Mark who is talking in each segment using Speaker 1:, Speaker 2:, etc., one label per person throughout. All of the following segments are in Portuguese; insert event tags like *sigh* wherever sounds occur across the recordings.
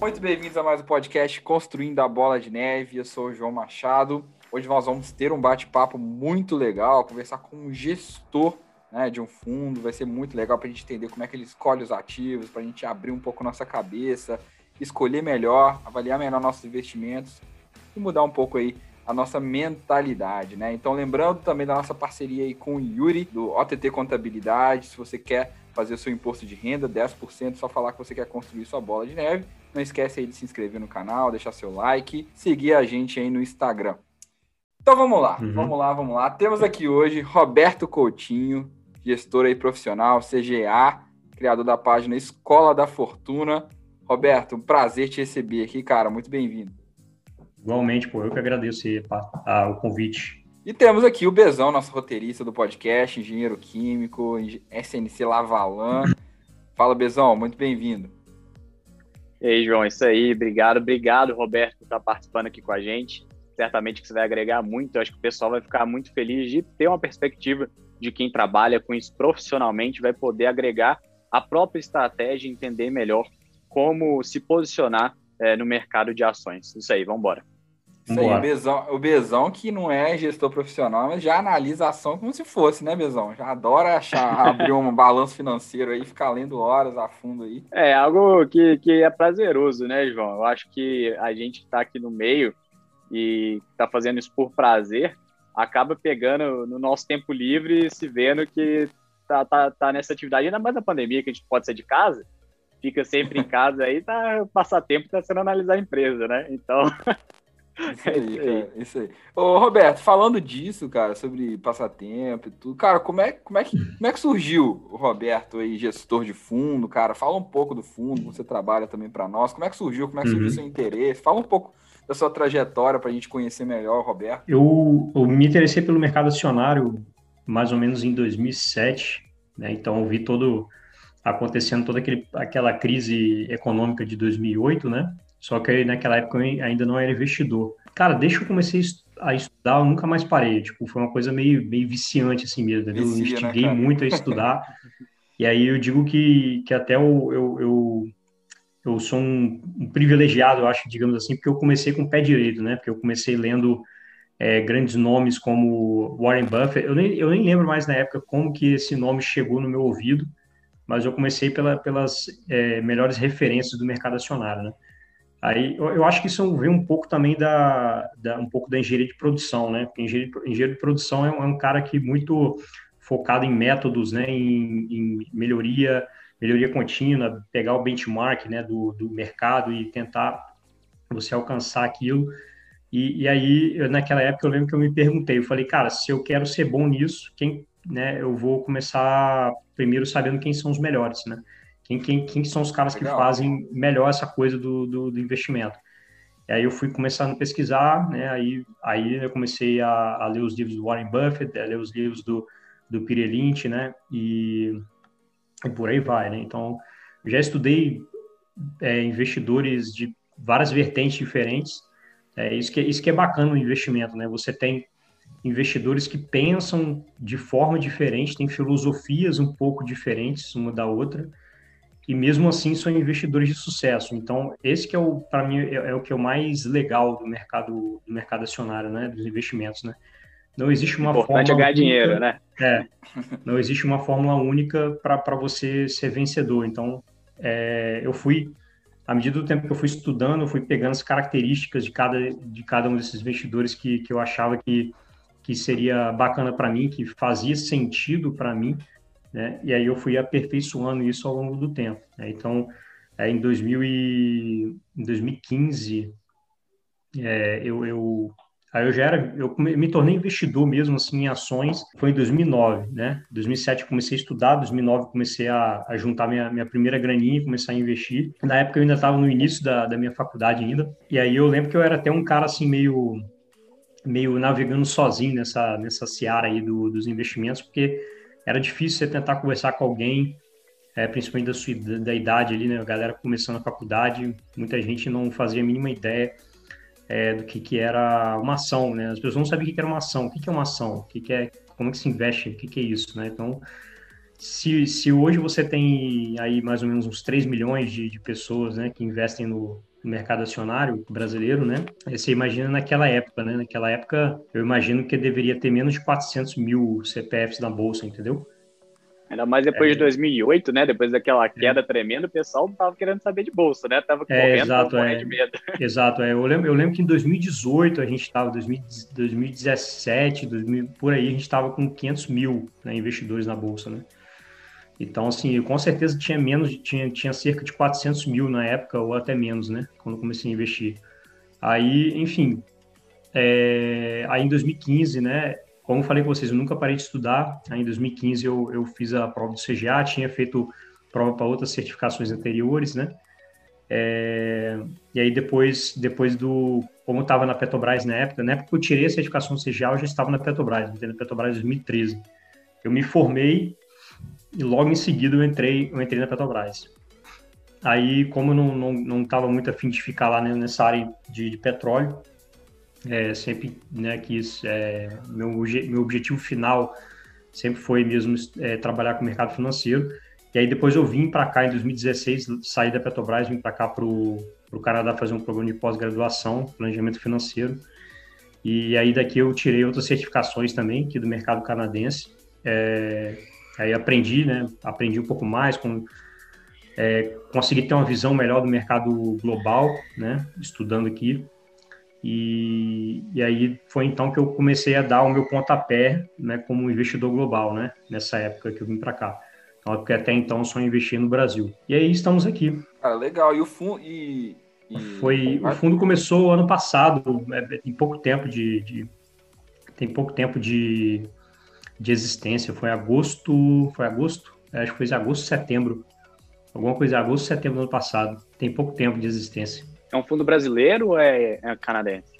Speaker 1: Muito bem-vindos a mais um podcast Construindo a Bola de Neve. Eu sou o João Machado. Hoje nós vamos ter um bate-papo muito legal, conversar com um gestor né, de um fundo. Vai ser muito legal para a gente entender como é que ele escolhe os ativos, para a gente abrir um pouco nossa cabeça, escolher melhor, avaliar melhor nossos investimentos e mudar um pouco aí a nossa mentalidade, né? Então, lembrando também da nossa parceria aí com o Yuri, do OTT Contabilidade. Se você quer fazer o seu imposto de renda, 10%, só falar que você quer construir sua bola de neve. Não esquece aí de se inscrever no canal, deixar seu like, seguir a gente aí no Instagram. Então vamos lá, uhum. vamos lá, vamos lá. Temos aqui hoje Roberto Coutinho, gestor aí profissional, CGA, criador da página Escola da Fortuna. Roberto, um prazer te receber aqui, cara. Muito bem-vindo.
Speaker 2: Igualmente, pô, eu que agradeço o convite.
Speaker 1: E temos aqui o Bezão, nosso roteirista do podcast, engenheiro químico, SNC Lavalan. Fala, Bezão, muito bem-vindo.
Speaker 3: E aí, João, isso aí, obrigado, obrigado, Roberto, por estar participando aqui com a gente. Certamente que você vai agregar muito, eu acho que o pessoal vai ficar muito feliz de ter uma perspectiva de quem trabalha com isso profissionalmente, vai poder agregar a própria estratégia, entender melhor como se posicionar é, no mercado de ações. Isso aí, vamos embora.
Speaker 1: Isso aí, o Bezão, o Bezão, que não é gestor profissional, mas já analisa a ação como se fosse, né, Bezão? Já adora achar, *laughs* abrir um balanço financeiro aí, ficar lendo horas a fundo aí.
Speaker 3: É, algo que, que é prazeroso, né, João? Eu acho que a gente que está aqui no meio e está fazendo isso por prazer, acaba pegando no nosso tempo livre, se vendo que tá, tá, tá nessa atividade, ainda mais na pandemia, que a gente pode sair de casa, fica sempre em *laughs* casa aí, tá passatempo tá sendo analisar a empresa, né? Então. *laughs*
Speaker 1: Isso aí, é isso aí. Ô, Roberto, falando disso, cara, sobre passatempo e tudo, cara, como é, como, é que, como é que surgiu o Roberto aí, gestor de fundo, cara? Fala um pouco do fundo, você trabalha também para nós. Como é que surgiu? Como é que surgiu uhum. seu interesse? Fala um pouco da sua trajetória para a gente conhecer melhor o Roberto.
Speaker 2: Eu, eu me interessei pelo mercado acionário mais ou menos em 2007, né? Então, eu vi todo acontecendo toda aquele, aquela crise econômica de 2008, né? Só que naquela época eu ainda não era investidor. Cara, desde que eu comecei a estudar, eu nunca mais parei. Tipo, foi uma coisa meio, meio viciante assim mesmo? Vicia, eu me né, instiguei né, muito a estudar. e aí eu digo que, que até eu, eu, eu, eu sou um, um, privilegiado, eu acho, digamos assim, porque eu comecei com o pé direito, né? Porque eu comecei lendo é, grandes nomes como Warren Buffett. Eu nem, eu nem lembro mais na época como que esse nome chegou no meu ouvido, mas eu comecei pela, pelas é, melhores referências do mercado acionário, né? Aí eu, acho que isso vem um pouco também da, da, um pouco da engenharia de produção, né? Porque engenheiro, engenheiro de produção é um, é um, cara que muito focado em métodos, né? Em, em, melhoria, melhoria contínua, pegar o benchmark, né? Do, do mercado e tentar você alcançar aquilo. E, e aí, eu, naquela época, eu lembro que eu me perguntei, eu falei, cara, se eu quero ser bom nisso, quem, né? Eu vou começar primeiro sabendo quem são os melhores, né? Quem, quem, quem são os caras Legal. que fazem melhor essa coisa do, do, do, investimento? E aí eu fui começando a pesquisar, né? Aí, aí eu comecei a, a ler os livros do Warren Buffett, a ler os livros do, do Peter Lynch, né? E, e por aí vai, né? Então, já estudei é, investidores de várias vertentes diferentes. É isso que, isso que é bacana no investimento, né? Você tem investidores que pensam de forma diferente, têm filosofias um pouco diferentes uma da outra, e mesmo assim são investidores de sucesso. Então, esse que é o para mim é, é, o que é o mais legal do mercado do mercado acionário, né, dos investimentos, né? Não existe uma
Speaker 3: Importante
Speaker 2: fórmula
Speaker 3: é ganhar única, dinheiro, né?
Speaker 2: É. Não existe uma fórmula única para você ser vencedor. Então, é, eu fui à medida do tempo que eu fui estudando, eu fui pegando as características de cada de cada um desses investidores que, que eu achava que que seria bacana para mim, que fazia sentido para mim né? E aí eu fui aperfeiçoando isso ao longo do tempo. Né? Então, é, em, 2000 e, em 2015, é, eu, eu Aí eu já era, eu me tornei investidor mesmo assim em ações, foi em 2009, né? 2007 comecei a estudar, 2009 comecei a, a juntar minha, minha primeira graninha e começar a investir. Na época eu ainda estava no início da, da minha faculdade ainda, e aí eu lembro que eu era até um cara assim meio meio navegando sozinho nessa nessa seara aí do, dos investimentos, porque era difícil você tentar conversar com alguém, é, principalmente da sua da idade ali, né? A galera começando a faculdade, muita gente não fazia a mínima ideia é, do que, que era uma ação, né? As pessoas não sabiam o que, era uma ação, o que, que é uma ação, o que, que é, como é que se investe, o que, que é isso, né? Então, se, se hoje você tem aí mais ou menos uns 3 milhões de, de pessoas né, que investem no, no mercado acionário brasileiro, né? Você imagina naquela época, né? Naquela época, eu imagino que deveria ter menos de 400 mil CPFs na bolsa, entendeu?
Speaker 3: Ainda mais depois é. de 2008, né? Depois daquela é. queda é. tremenda, o pessoal não tava querendo saber de bolsa, né? Tava
Speaker 2: é, correndo, exato, é. de medo. *laughs* Exato, é. Eu lembro, eu lembro que em 2018 a gente estava, 2017, 2000, por aí, a gente estava com 500 mil né, investidores na bolsa, né? Então, assim, com certeza tinha menos, tinha, tinha cerca de 400 mil na época, ou até menos, né? Quando comecei a investir. Aí, enfim, é, aí em 2015, né? Como eu falei com vocês, eu nunca parei de estudar. Aí em 2015 eu, eu fiz a prova do CGA, tinha feito prova para outras certificações anteriores, né? É, e aí depois, depois do, como eu estava na Petrobras na época, na época que eu tirei a certificação do CGA, eu já estava na Petrobras, na Petrobras 2013. Eu me formei e logo em seguida eu entrei, eu entrei na Petrobras. Aí, como eu não estava não, não muito afim de ficar lá nessa área de, de petróleo, é, sempre né, quis, é, meu, meu objetivo final sempre foi mesmo é, trabalhar com o mercado financeiro. E aí depois eu vim para cá em 2016, saí da Petrobras, vim para cá para o Canadá fazer um programa de pós-graduação, planejamento financeiro. E aí daqui eu tirei outras certificações também, aqui do mercado canadense. É, Aí aprendi, né? Aprendi um pouco mais, com, é, consegui ter uma visão melhor do mercado global, né? Estudando aqui. E, e aí foi então que eu comecei a dar o meu pontapé, né? Como investidor global, né? Nessa época que eu vim para cá. Então, porque até então eu só investia no Brasil. E aí estamos aqui.
Speaker 1: Ah, legal. E o fundo... E,
Speaker 2: e... Foi, o fundo começou ano passado, é, tem pouco tempo de, de tem pouco tempo de, de existência. Foi agosto, foi agosto? É, acho que foi agosto, setembro. Alguma coisa, agosto, setembro do ano passado. Tem pouco tempo de existência.
Speaker 3: É um fundo brasileiro ou é, é canadense?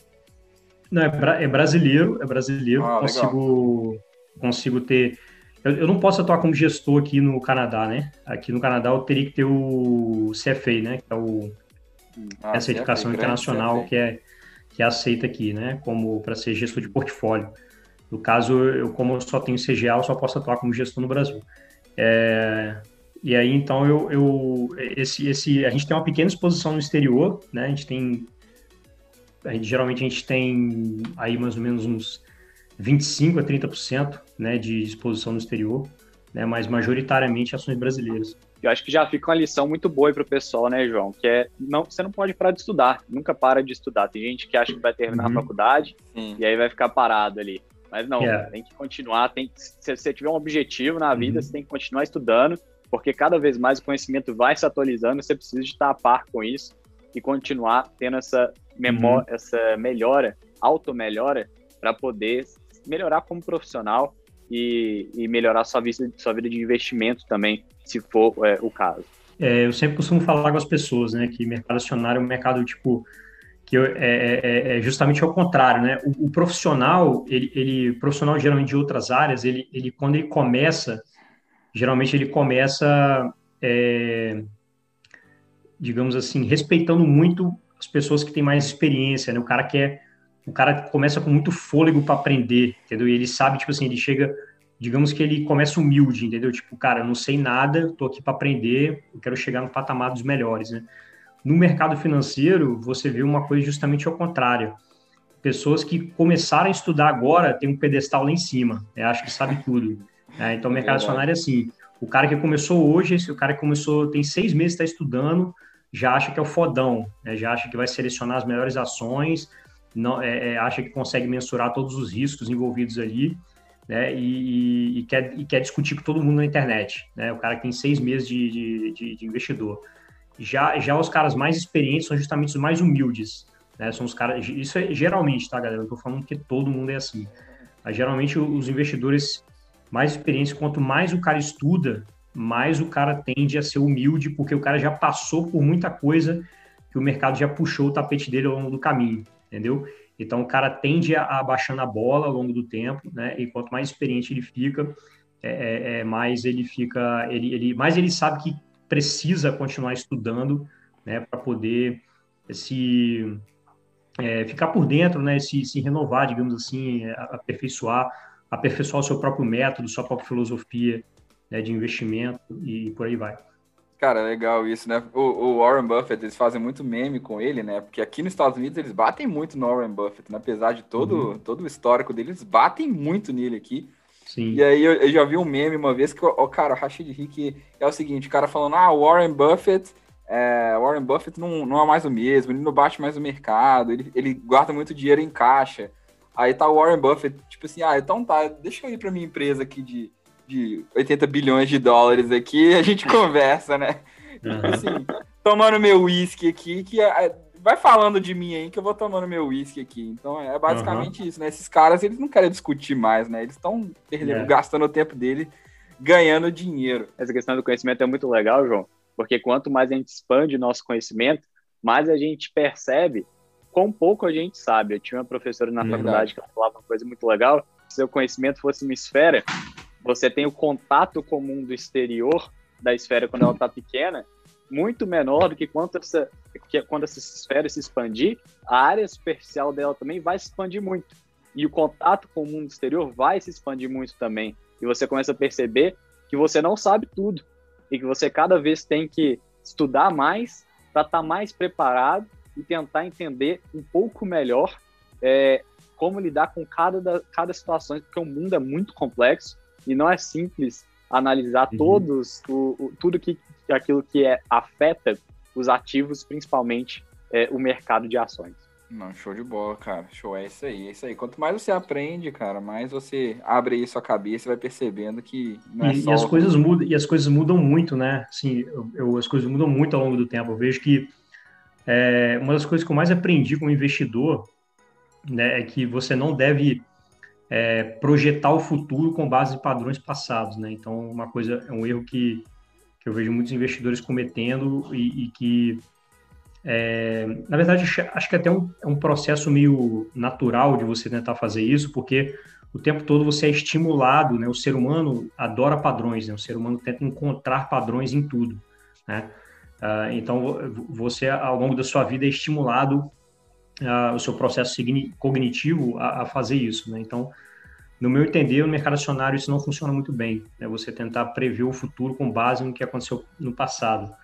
Speaker 2: Não, é, bra é brasileiro, é brasileiro. Ah, consigo, consigo ter. Eu, eu, não posso atuar como gestor aqui no Canadá, né? Aqui no Canadá eu teria que ter o CFA, né? Que é o, ah, a certificação CFA, internacional que é, que é aceita aqui, né? Como para ser gestor de portfólio. No caso, eu, como eu só tenho CGA, eu só posso atuar como gestor no Brasil. É, e aí, então, eu, eu, esse, esse, a gente tem uma pequena exposição no exterior, né? A gente tem, a gente, geralmente a gente tem aí mais ou menos uns 25 a 30%, né, de exposição no exterior, né? Mas majoritariamente ações brasileiras.
Speaker 3: Eu acho que já fica uma lição muito boa para o pessoal, né, João? Que é não, você não pode parar de estudar, nunca para de estudar. Tem gente que acha que vai terminar uhum. a faculdade Sim. e aí vai ficar parado ali. Mas não, yeah. tem que continuar, tem que, se você tiver um objetivo na vida, uhum. você tem que continuar estudando, porque cada vez mais o conhecimento vai se atualizando, você precisa de estar a par com isso e continuar tendo essa memória, uhum. essa melhora, auto-melhora, para poder melhorar como profissional e, e, melhorar sua vida, sua vida de investimento também, se for é, o caso.
Speaker 2: É, eu sempre costumo falar com as pessoas, né, que mercado acionário é um mercado, tipo, que é, é, é, é, justamente ao contrário, né? O, o, profissional, ele, ele, profissional geralmente de outras áreas, ele, ele quando ele começa, geralmente ele começa, é, digamos assim, respeitando muito as pessoas que têm mais experiência, né? O cara quer, o cara começa com muito fôlego para aprender, entendeu? E ele sabe, tipo assim, ele chega, digamos que ele começa humilde, entendeu? Tipo, cara, eu não sei nada, tô aqui para aprender, eu quero chegar no patamar dos melhores, né? No mercado financeiro, você vê uma coisa justamente ao contrário. Pessoas que começaram a estudar agora têm um pedestal lá em cima, né? acho que sabe tudo. Né? Então, o mercado acionário é assim: o cara que começou hoje, o cara que começou, tem seis meses, está estudando, já acha que é o fodão, né? já acha que vai selecionar as melhores ações, não, é, é, acha que consegue mensurar todos os riscos envolvidos ali, né? E, e, e, quer, e quer discutir com todo mundo na internet, né? O cara que tem seis meses de, de, de, de investidor. Já, já os caras mais experientes são justamente os mais humildes. Né? São os caras. Isso é geralmente, tá, galera? Eu tô falando que todo mundo é assim. Mas, geralmente, os investidores mais experientes, quanto mais o cara estuda, mais o cara tende a ser humilde, porque o cara já passou por muita coisa que o mercado já puxou o tapete dele ao longo do caminho, entendeu? Então, o cara tende a, a baixando a bola ao longo do tempo, né? E quanto mais experiente ele fica, é, é, é mais ele fica, ele, ele, mais ele sabe que precisa continuar estudando, né, para poder se é, ficar por dentro, né, se, se renovar, digamos assim, aperfeiçoar, aperfeiçoar o seu próprio método, sua própria filosofia né, de investimento e por aí vai.
Speaker 1: Cara, legal isso, né? O, o, Warren Buffett, eles fazem muito meme com ele, né? Porque aqui nos Estados Unidos eles batem muito no Warren Buffett, né? apesar de todo, uhum. todo o histórico deles, batem muito nele aqui. Sim. E aí eu, eu, já vi um meme uma vez que, o cara, o Rashid Rick é o seguinte, o cara falando, ah, Warren Buffett, é, Warren Buffett não, não é mais o mesmo, ele não bate mais o mercado, ele, ele guarda muito dinheiro em caixa. Aí tá o Warren Buffett, tipo assim, ah, então tá, deixa eu ir pra minha empresa aqui de de 80 bilhões de dólares aqui, a gente *laughs* conversa, né? Uhum. Tipo assim, tomando meu uísque aqui, que é, vai falando de mim aí que eu vou tomando meu uísque aqui. Então é basicamente uhum. isso, né? Esses caras, eles não querem discutir mais, né? Eles estão. É. gastando o tempo dele ganhando dinheiro.
Speaker 3: Essa questão do conhecimento é muito legal, João, porque quanto mais a gente expande o nosso conhecimento, mais a gente percebe quão pouco a gente sabe. Eu tinha uma professora na Verdade. faculdade que falava uma coisa muito legal, se o conhecimento fosse uma esfera, você tem o contato com o mundo exterior da esfera quando ela está pequena, muito menor do que quando essa, que quando essa esfera se expandir, a área superficial dela também vai se expandir muito. E o contato com o mundo exterior vai se expandir muito também. E você começa a perceber que você não sabe tudo e que você cada vez tem que estudar mais para estar tá mais preparado e tentar entender um pouco melhor é, como lidar com cada, da, cada situação, porque o mundo é muito complexo e não é simples analisar uhum. todos o, o, tudo que aquilo que é, afeta os ativos, principalmente é, o mercado de ações.
Speaker 1: Não, show de bola, cara. Show, é isso aí, é isso aí. Quanto mais você aprende, cara, mais você abre aí sua cabeça e vai percebendo que
Speaker 2: não é e, só... E as coisas mudam, e as coisas mudam muito, né? Assim, eu, eu, as coisas mudam muito ao longo do tempo. Eu vejo que é, uma das coisas que eu mais aprendi como investidor né, é que você não deve é, projetar o futuro com base em padrões passados, né? Então, uma coisa é um erro que, eu vejo muitos investidores cometendo e, e que, é, na verdade, acho que até um, é um processo meio natural de você tentar fazer isso, porque o tempo todo você é estimulado, né? O ser humano adora padrões, né? O ser humano tenta encontrar padrões em tudo, né? Uh, então, você, ao longo da sua vida, é estimulado uh, o seu processo cognitivo a, a, fazer isso, né? Então, no meu entender, no mercado acionário isso não funciona muito bem, né? Você tentar prever o futuro com base no que aconteceu no passado.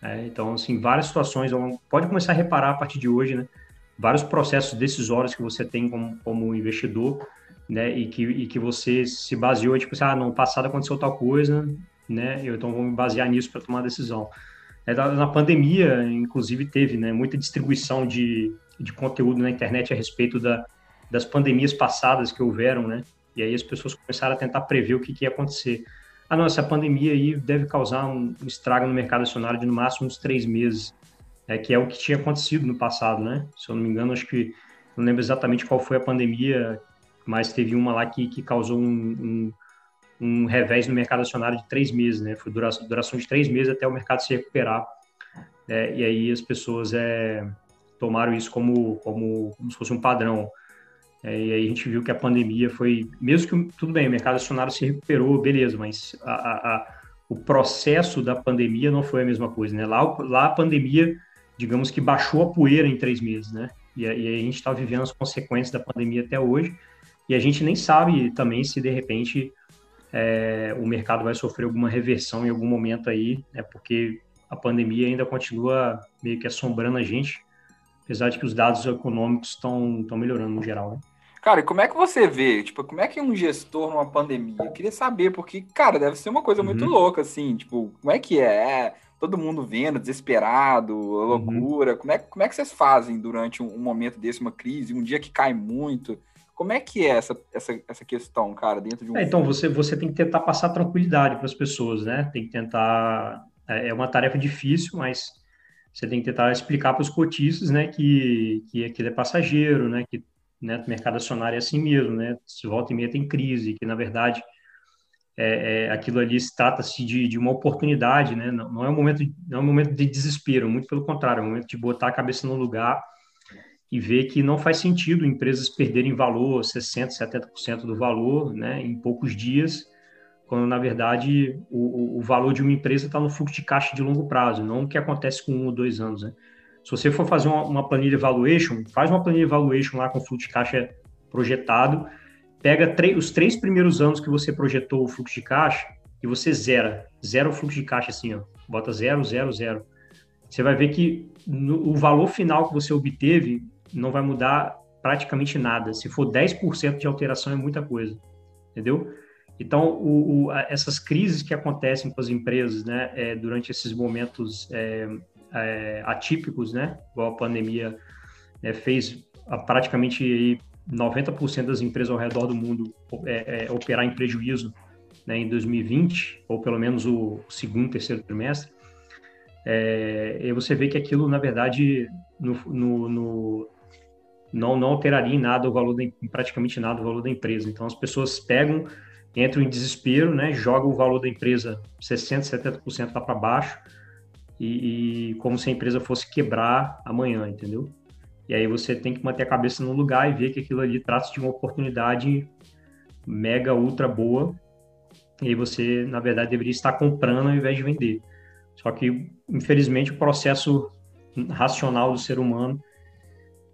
Speaker 2: Né? Então, assim, várias situações, pode começar a reparar a partir de hoje, né? Vários processos decisórios que você tem como, como investidor, né? E que, e que você se baseou, tipo assim, ah, no passado aconteceu tal coisa, né? Eu então vou me basear nisso para tomar a decisão. É, na pandemia, inclusive, teve né, muita distribuição de, de conteúdo na internet a respeito da, das pandemias passadas que houveram, né? E aí as pessoas começaram a tentar prever o que, que ia acontecer. Ah, não, essa pandemia aí deve causar um, estrago no mercado acionário de no máximo uns três meses, é, que é o que tinha acontecido no passado, né? Se eu não me engano, acho que não lembro exatamente qual foi a pandemia, mas teve uma lá que, que causou um, um, um revés no mercado acionário de três meses, né? Foi duração, duração de três meses até o mercado se recuperar. É, e aí as pessoas é, tomaram isso como, como, como se fosse um padrão. É, e aí a gente viu que a pandemia foi, mesmo que tudo bem, o mercado acionário se recuperou, beleza, mas a, a, a, o processo da pandemia não foi a mesma coisa, né? Lá, lá a pandemia, digamos que baixou a poeira em três meses, né? E, e aí a gente está vivendo as consequências da pandemia até hoje, e a gente nem sabe também se de repente é, o mercado vai sofrer alguma reversão em algum momento aí, né? Porque a pandemia ainda continua meio que assombrando a gente apesar de que os dados econômicos estão melhorando no geral, né?
Speaker 1: Cara, e como é que você vê? Tipo, como é que um gestor numa pandemia? Eu queria saber, porque, cara, deve ser uma coisa uhum. muito louca, assim, tipo, como é que é? é todo mundo vendo, desesperado, uhum. loucura. Uhum. Como, é, como é que vocês fazem durante um, um, momento desse, uma crise, um dia que cai muito? Como é que é essa, essa, essa questão, cara, dentro de um.
Speaker 2: É, então, você, você tem que tentar passar tranquilidade para as pessoas, né? Tem que tentar. É, é uma tarefa difícil, mas você tem que tentar explicar para os cotistas, né, que, que aquilo é passageiro, né, que né, o mercado acionário é assim mesmo, né, se volta e meia tem crise, que na verdade é, é, aquilo ali se trata-se de, de uma oportunidade, né, não, não, é um momento, não é um momento de desespero, muito pelo contrário, é um momento de botar a cabeça no lugar e ver que não faz sentido empresas perderem valor, 60%, 70% do valor, né, em poucos dias, quando na verdade o, o valor de uma empresa está no fluxo de caixa de longo prazo, não o que acontece com um ou dois anos. Né? Se você for fazer uma, uma planilha valuation, faz uma planilha valuation lá com fluxo de caixa projetado, pega os três primeiros anos que você projetou o fluxo de caixa e você zera, zera o fluxo de caixa assim, ó, bota zero, zero, zero. Você vai ver que no, o valor final que você obteve não vai mudar praticamente nada. Se for 10% de alteração é muita coisa, entendeu? Então, o, o, essas crises que acontecem com as empresas, né, é, durante esses momentos é, é, atípicos, né, igual a pandemia né, fez a, praticamente aí, 90% das empresas ao redor do mundo é, é, operar em prejuízo né, em 2020, ou pelo menos o segundo, terceiro trimestre, é, e você vê que aquilo, na verdade, no, no, no, não, não alteraria em nada o valor, de, praticamente nada o valor da empresa. Então, as pessoas pegam, entram em desespero, né, jogam o valor da empresa 60%, 70% lá para baixo, e, e como se a empresa fosse quebrar amanhã, entendeu? E aí você tem que manter a cabeça no lugar e ver que aquilo ali trata de uma oportunidade mega, ultra boa. E aí você, na verdade, deveria estar comprando ao invés de vender. Só que, infelizmente, o processo racional do ser humano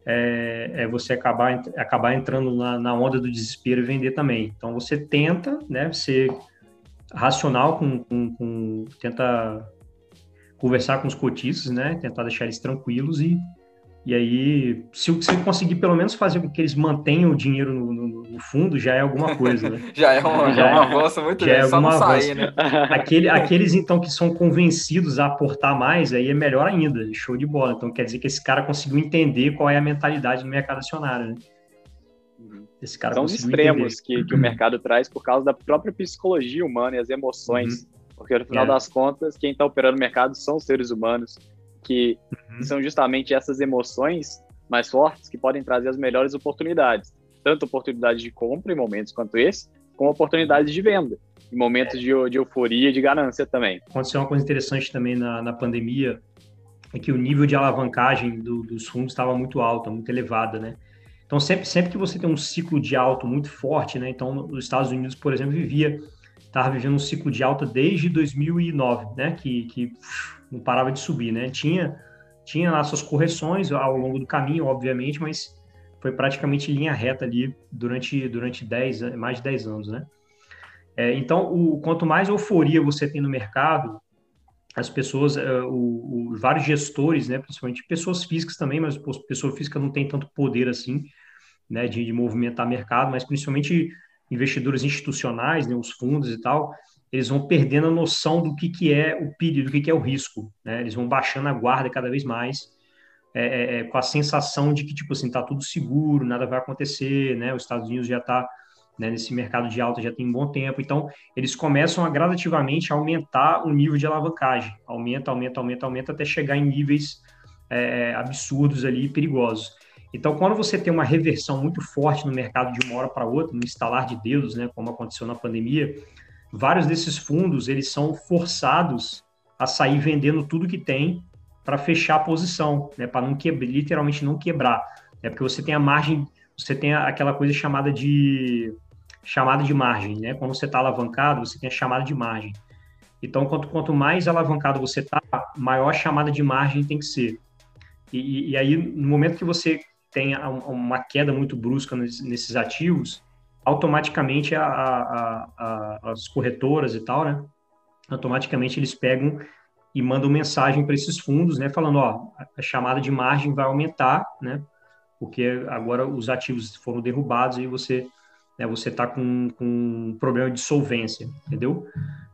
Speaker 2: é, é você acabar, acabar entrando na, na, onda do desespero e vender também. Então, você tenta né, ser racional, com, com, com tenta conversar com os cotistas, né, tentar deixar eles tranquilos e e aí, se você conseguir pelo menos fazer com que eles mantenham o dinheiro no, no, no fundo, já é alguma coisa, né? *laughs*
Speaker 1: já é uma, já é avanço muito
Speaker 2: já grande, é só não sair, né? *laughs* Aquele, aqueles, então, que são convencidos a aportar mais, aí é melhor ainda, show de bola. Então, quer dizer que esse cara conseguiu entender qual é a mentalidade do mercado acionário, né?
Speaker 3: Uhum. Esse cara são os extremos que, que o mercado traz por causa da própria psicologia humana e as emoções. Uhum. Porque, no final é. das contas, quem está operando o mercado são os seres humanos que uhum. são justamente essas emoções mais fortes que podem trazer as melhores oportunidades. Tanto oportunidades de compra em momentos quanto esse, como oportunidades de venda, em momentos é. de, de euforia e de ganância também.
Speaker 2: Aconteceu uma coisa interessante também na, na pandemia, é que o nível de alavancagem do, dos fundos estava muito alto, muito elevada, né? Então, sempre, sempre que você tem um ciclo de alto muito forte, né? Então, nos Estados Unidos, por exemplo, vivia, estava vivendo um ciclo de alta desde 2009, né? Que, que não parava de subir, né? Tinha, tinha lá suas correções ao longo do caminho, obviamente, mas foi praticamente linha reta ali durante, durante 10, mais de 10 anos, né? É, então, o, quanto mais euforia você tem no mercado, as pessoas, uh, o, o, vários gestores, né, principalmente pessoas físicas também, mas pessoa física não tem tanto poder assim, né, de, de movimentar mercado, mas principalmente investidores institucionais, né, os fundos e tal, eles vão perdendo a noção do que, que é o perigo, do que, que é o risco. Né? Eles vão baixando a guarda cada vez mais, é, é, é, com a sensação de que, tipo assim, tá tudo seguro, nada vai acontecer, né? Os Estados Unidos já está né, nesse mercado de alta já tem um bom tempo. Então, eles começam a gradativamente aumentar o nível de alavancagem. Aumenta, aumenta, aumenta, aumenta, até chegar em níveis é, absurdos ali, perigosos. Então, quando você tem uma reversão muito forte no mercado de uma hora para outra, no instalar de dedos, né, como aconteceu na pandemia, vários desses fundos eles são forçados a sair vendendo tudo que tem para fechar a posição, né, para não quebrar, literalmente não quebrar, é porque você tem a margem, você tem aquela coisa chamada de chamada de margem, né? Quando você está alavancado, você tem a chamada de margem. Então, quanto, quanto mais alavancado você está, maior a chamada de margem tem que ser. E, e, aí, no momento que você tem uma queda muito brusca nesses ativos, automaticamente a, a, a, as corretoras e tal, né? Automaticamente eles pegam e mandam mensagem para esses fundos, né? Falando, ó, a chamada de margem vai aumentar, né? Porque agora os ativos foram derrubados e você, né, você está com, com um problema de solvência, entendeu?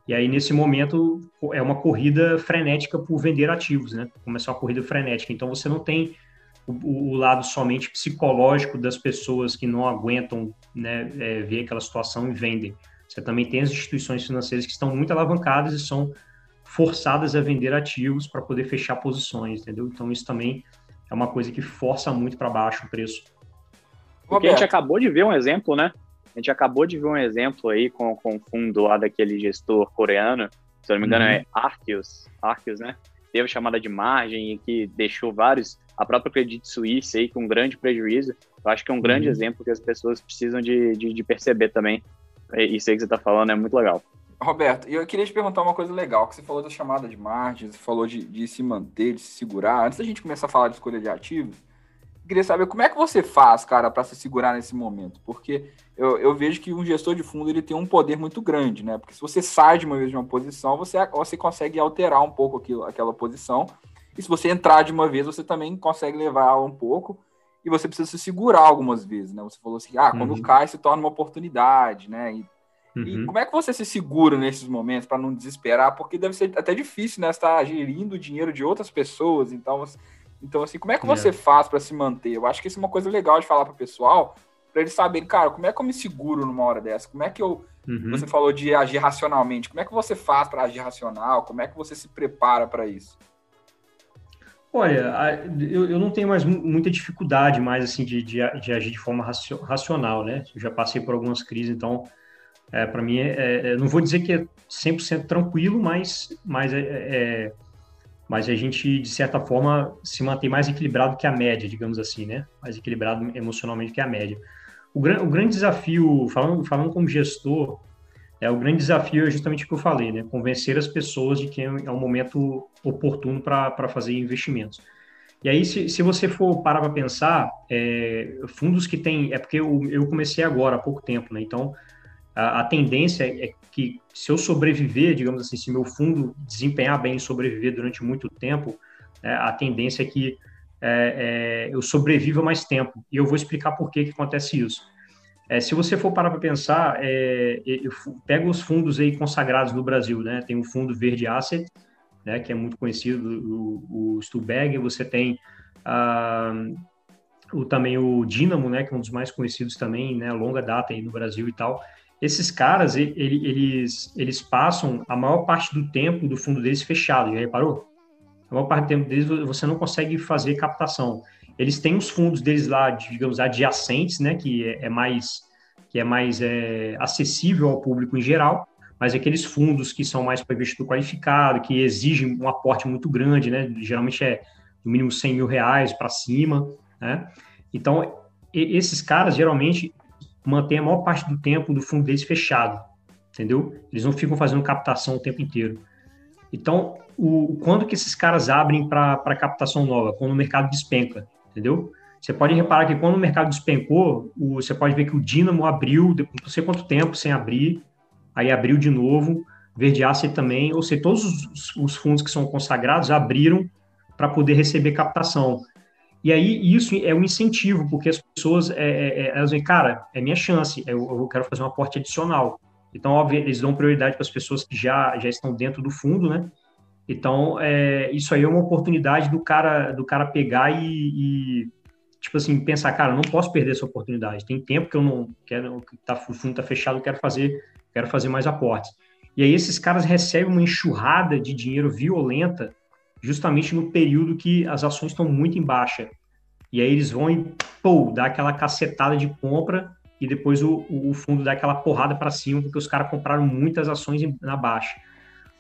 Speaker 2: E aí, nesse momento, é uma corrida frenética por vender ativos, né? Começar uma corrida frenética. Então, você não tem o, o, lado somente psicológico das pessoas que não aguentam né, é, ver aquela situação e vendem. Você também tem as instituições financeiras que estão muito alavancadas e são forçadas a vender ativos para poder fechar posições, entendeu? Então isso também é uma coisa que força muito para baixo o preço.
Speaker 3: Porque a gente acabou de ver um exemplo, né? A gente acabou de ver um exemplo aí com, com o fundo lá daquele gestor coreano, se eu não me engano uhum. é Arceus, Arceus, né? Teve chamada de margem e que deixou vários a própria Credit Suisse aí com um grande prejuízo. Eu acho que é um grande uhum. exemplo que as pessoas precisam de, de, de perceber também. Isso aí que você está falando é muito legal.
Speaker 1: Roberto, eu queria te perguntar uma coisa legal, que você falou da chamada de margem, você falou de, de se manter, de se segurar. Antes da gente começar a falar de escolha de ativos, queria saber como é que você faz, cara, para se segurar nesse momento, porque eu, eu, vejo que um gestor de fundo ele tem um poder muito grande, né? Porque se você sai de uma vez de uma posição, você, você consegue alterar um pouco aquilo, aquela posição, e se você entrar de uma vez, você também consegue levar ela um pouco, e você precisa se segurar algumas vezes, né? Você falou assim, ah, quando uhum. cai se torna uma oportunidade, né? E, uhum. e como é que você se segura nesses momentos para não desesperar? Porque deve ser até difícil, né? Estar gerindo o dinheiro de outras pessoas, então então, assim, como é que você é. faz para se manter? Eu acho que isso é uma coisa legal de falar para o pessoal, para eles saberem, cara, como é que eu me seguro numa hora dessa? Como é que eu. Uhum. Você falou de agir racionalmente. Como é que você faz para agir racional? Como é que você se prepara para isso?
Speaker 2: Olha, eu, não tenho mais muita dificuldade mais assim de, de, de agir de forma racional, né? Eu já passei por algumas crises, então é, para mim é, é, não vou dizer que é 100% tranquilo, mas, mas é, é, mas a gente, de certa forma, se mantém mais equilibrado que a média, digamos assim, né? Mais equilibrado emocionalmente que a média. O, gran, o grande desafio, falando, falando como gestor, é o grande desafio é justamente o que eu falei, né? Convencer as pessoas de que é um momento oportuno para fazer investimentos. E aí, se, se você for parar para pensar, é, fundos que tem. É porque eu, eu comecei agora, há pouco tempo, né? Então, a, a, tendência é que se eu sobreviver, digamos assim, se meu fundo desempenhar bem e sobreviver durante muito tempo, é, a tendência é que é, é, eu sobreviva mais tempo. E eu vou explicar por que, que acontece isso. É, se você for parar para pensar, é, eu pego os fundos aí consagrados no Brasil, né? Tem o fundo Verde Asset, né, que é muito conhecido, o, o você tem ah, o, também o Dynamo, né, que é um dos mais conhecidos também, né, longa data aí no Brasil e tal esses caras, eles, eles passam a maior parte do tempo do fundo deles fechado, já reparou? A maior parte do tempo deles você não consegue fazer captação. Eles têm os fundos deles lá, digamos, adjacentes, né, que é, é mais, que é mais é, acessível ao público em geral, mas aqueles fundos que são mais para investidor qualificado, que exigem um aporte muito grande, né, geralmente é no mínimo 100 mil reais para cima, né, então esses caras geralmente mantém a maior parte do tempo do fundo deles fechado, entendeu? Eles não ficam fazendo captação o tempo inteiro. Então, o, quando que esses caras abrem para captação nova? Quando o mercado despenca, entendeu? Você pode reparar que quando o mercado despencou, o, você pode ver que o Dínamo abriu, não sei quanto tempo sem abrir, aí abriu de novo, Verde Asset também, ou seja, todos os, os fundos que são consagrados abriram para poder receber captação. E aí isso é um incentivo, porque as pessoas, é, é, é elas dizem, cara, é minha chance, eu, eu, quero fazer um aporte adicional. Então, óbvio, eles dão prioridade para as pessoas que já, já estão dentro do fundo, né? Então, é, isso aí é uma oportunidade do cara, do cara pegar e, e, tipo assim, pensar, cara, não posso perder essa oportunidade. Tem tempo que eu não quero, que tá, o fundo está fechado, eu quero fazer, quero fazer mais aportes. E aí esses caras recebem uma enxurrada de dinheiro violenta justamente no período que as ações estão muito em baixa. E aí eles vão e, pô, dá aquela cacetada de compra e depois o, o fundo dá aquela porrada para cima, porque os caras compraram muitas ações na baixa.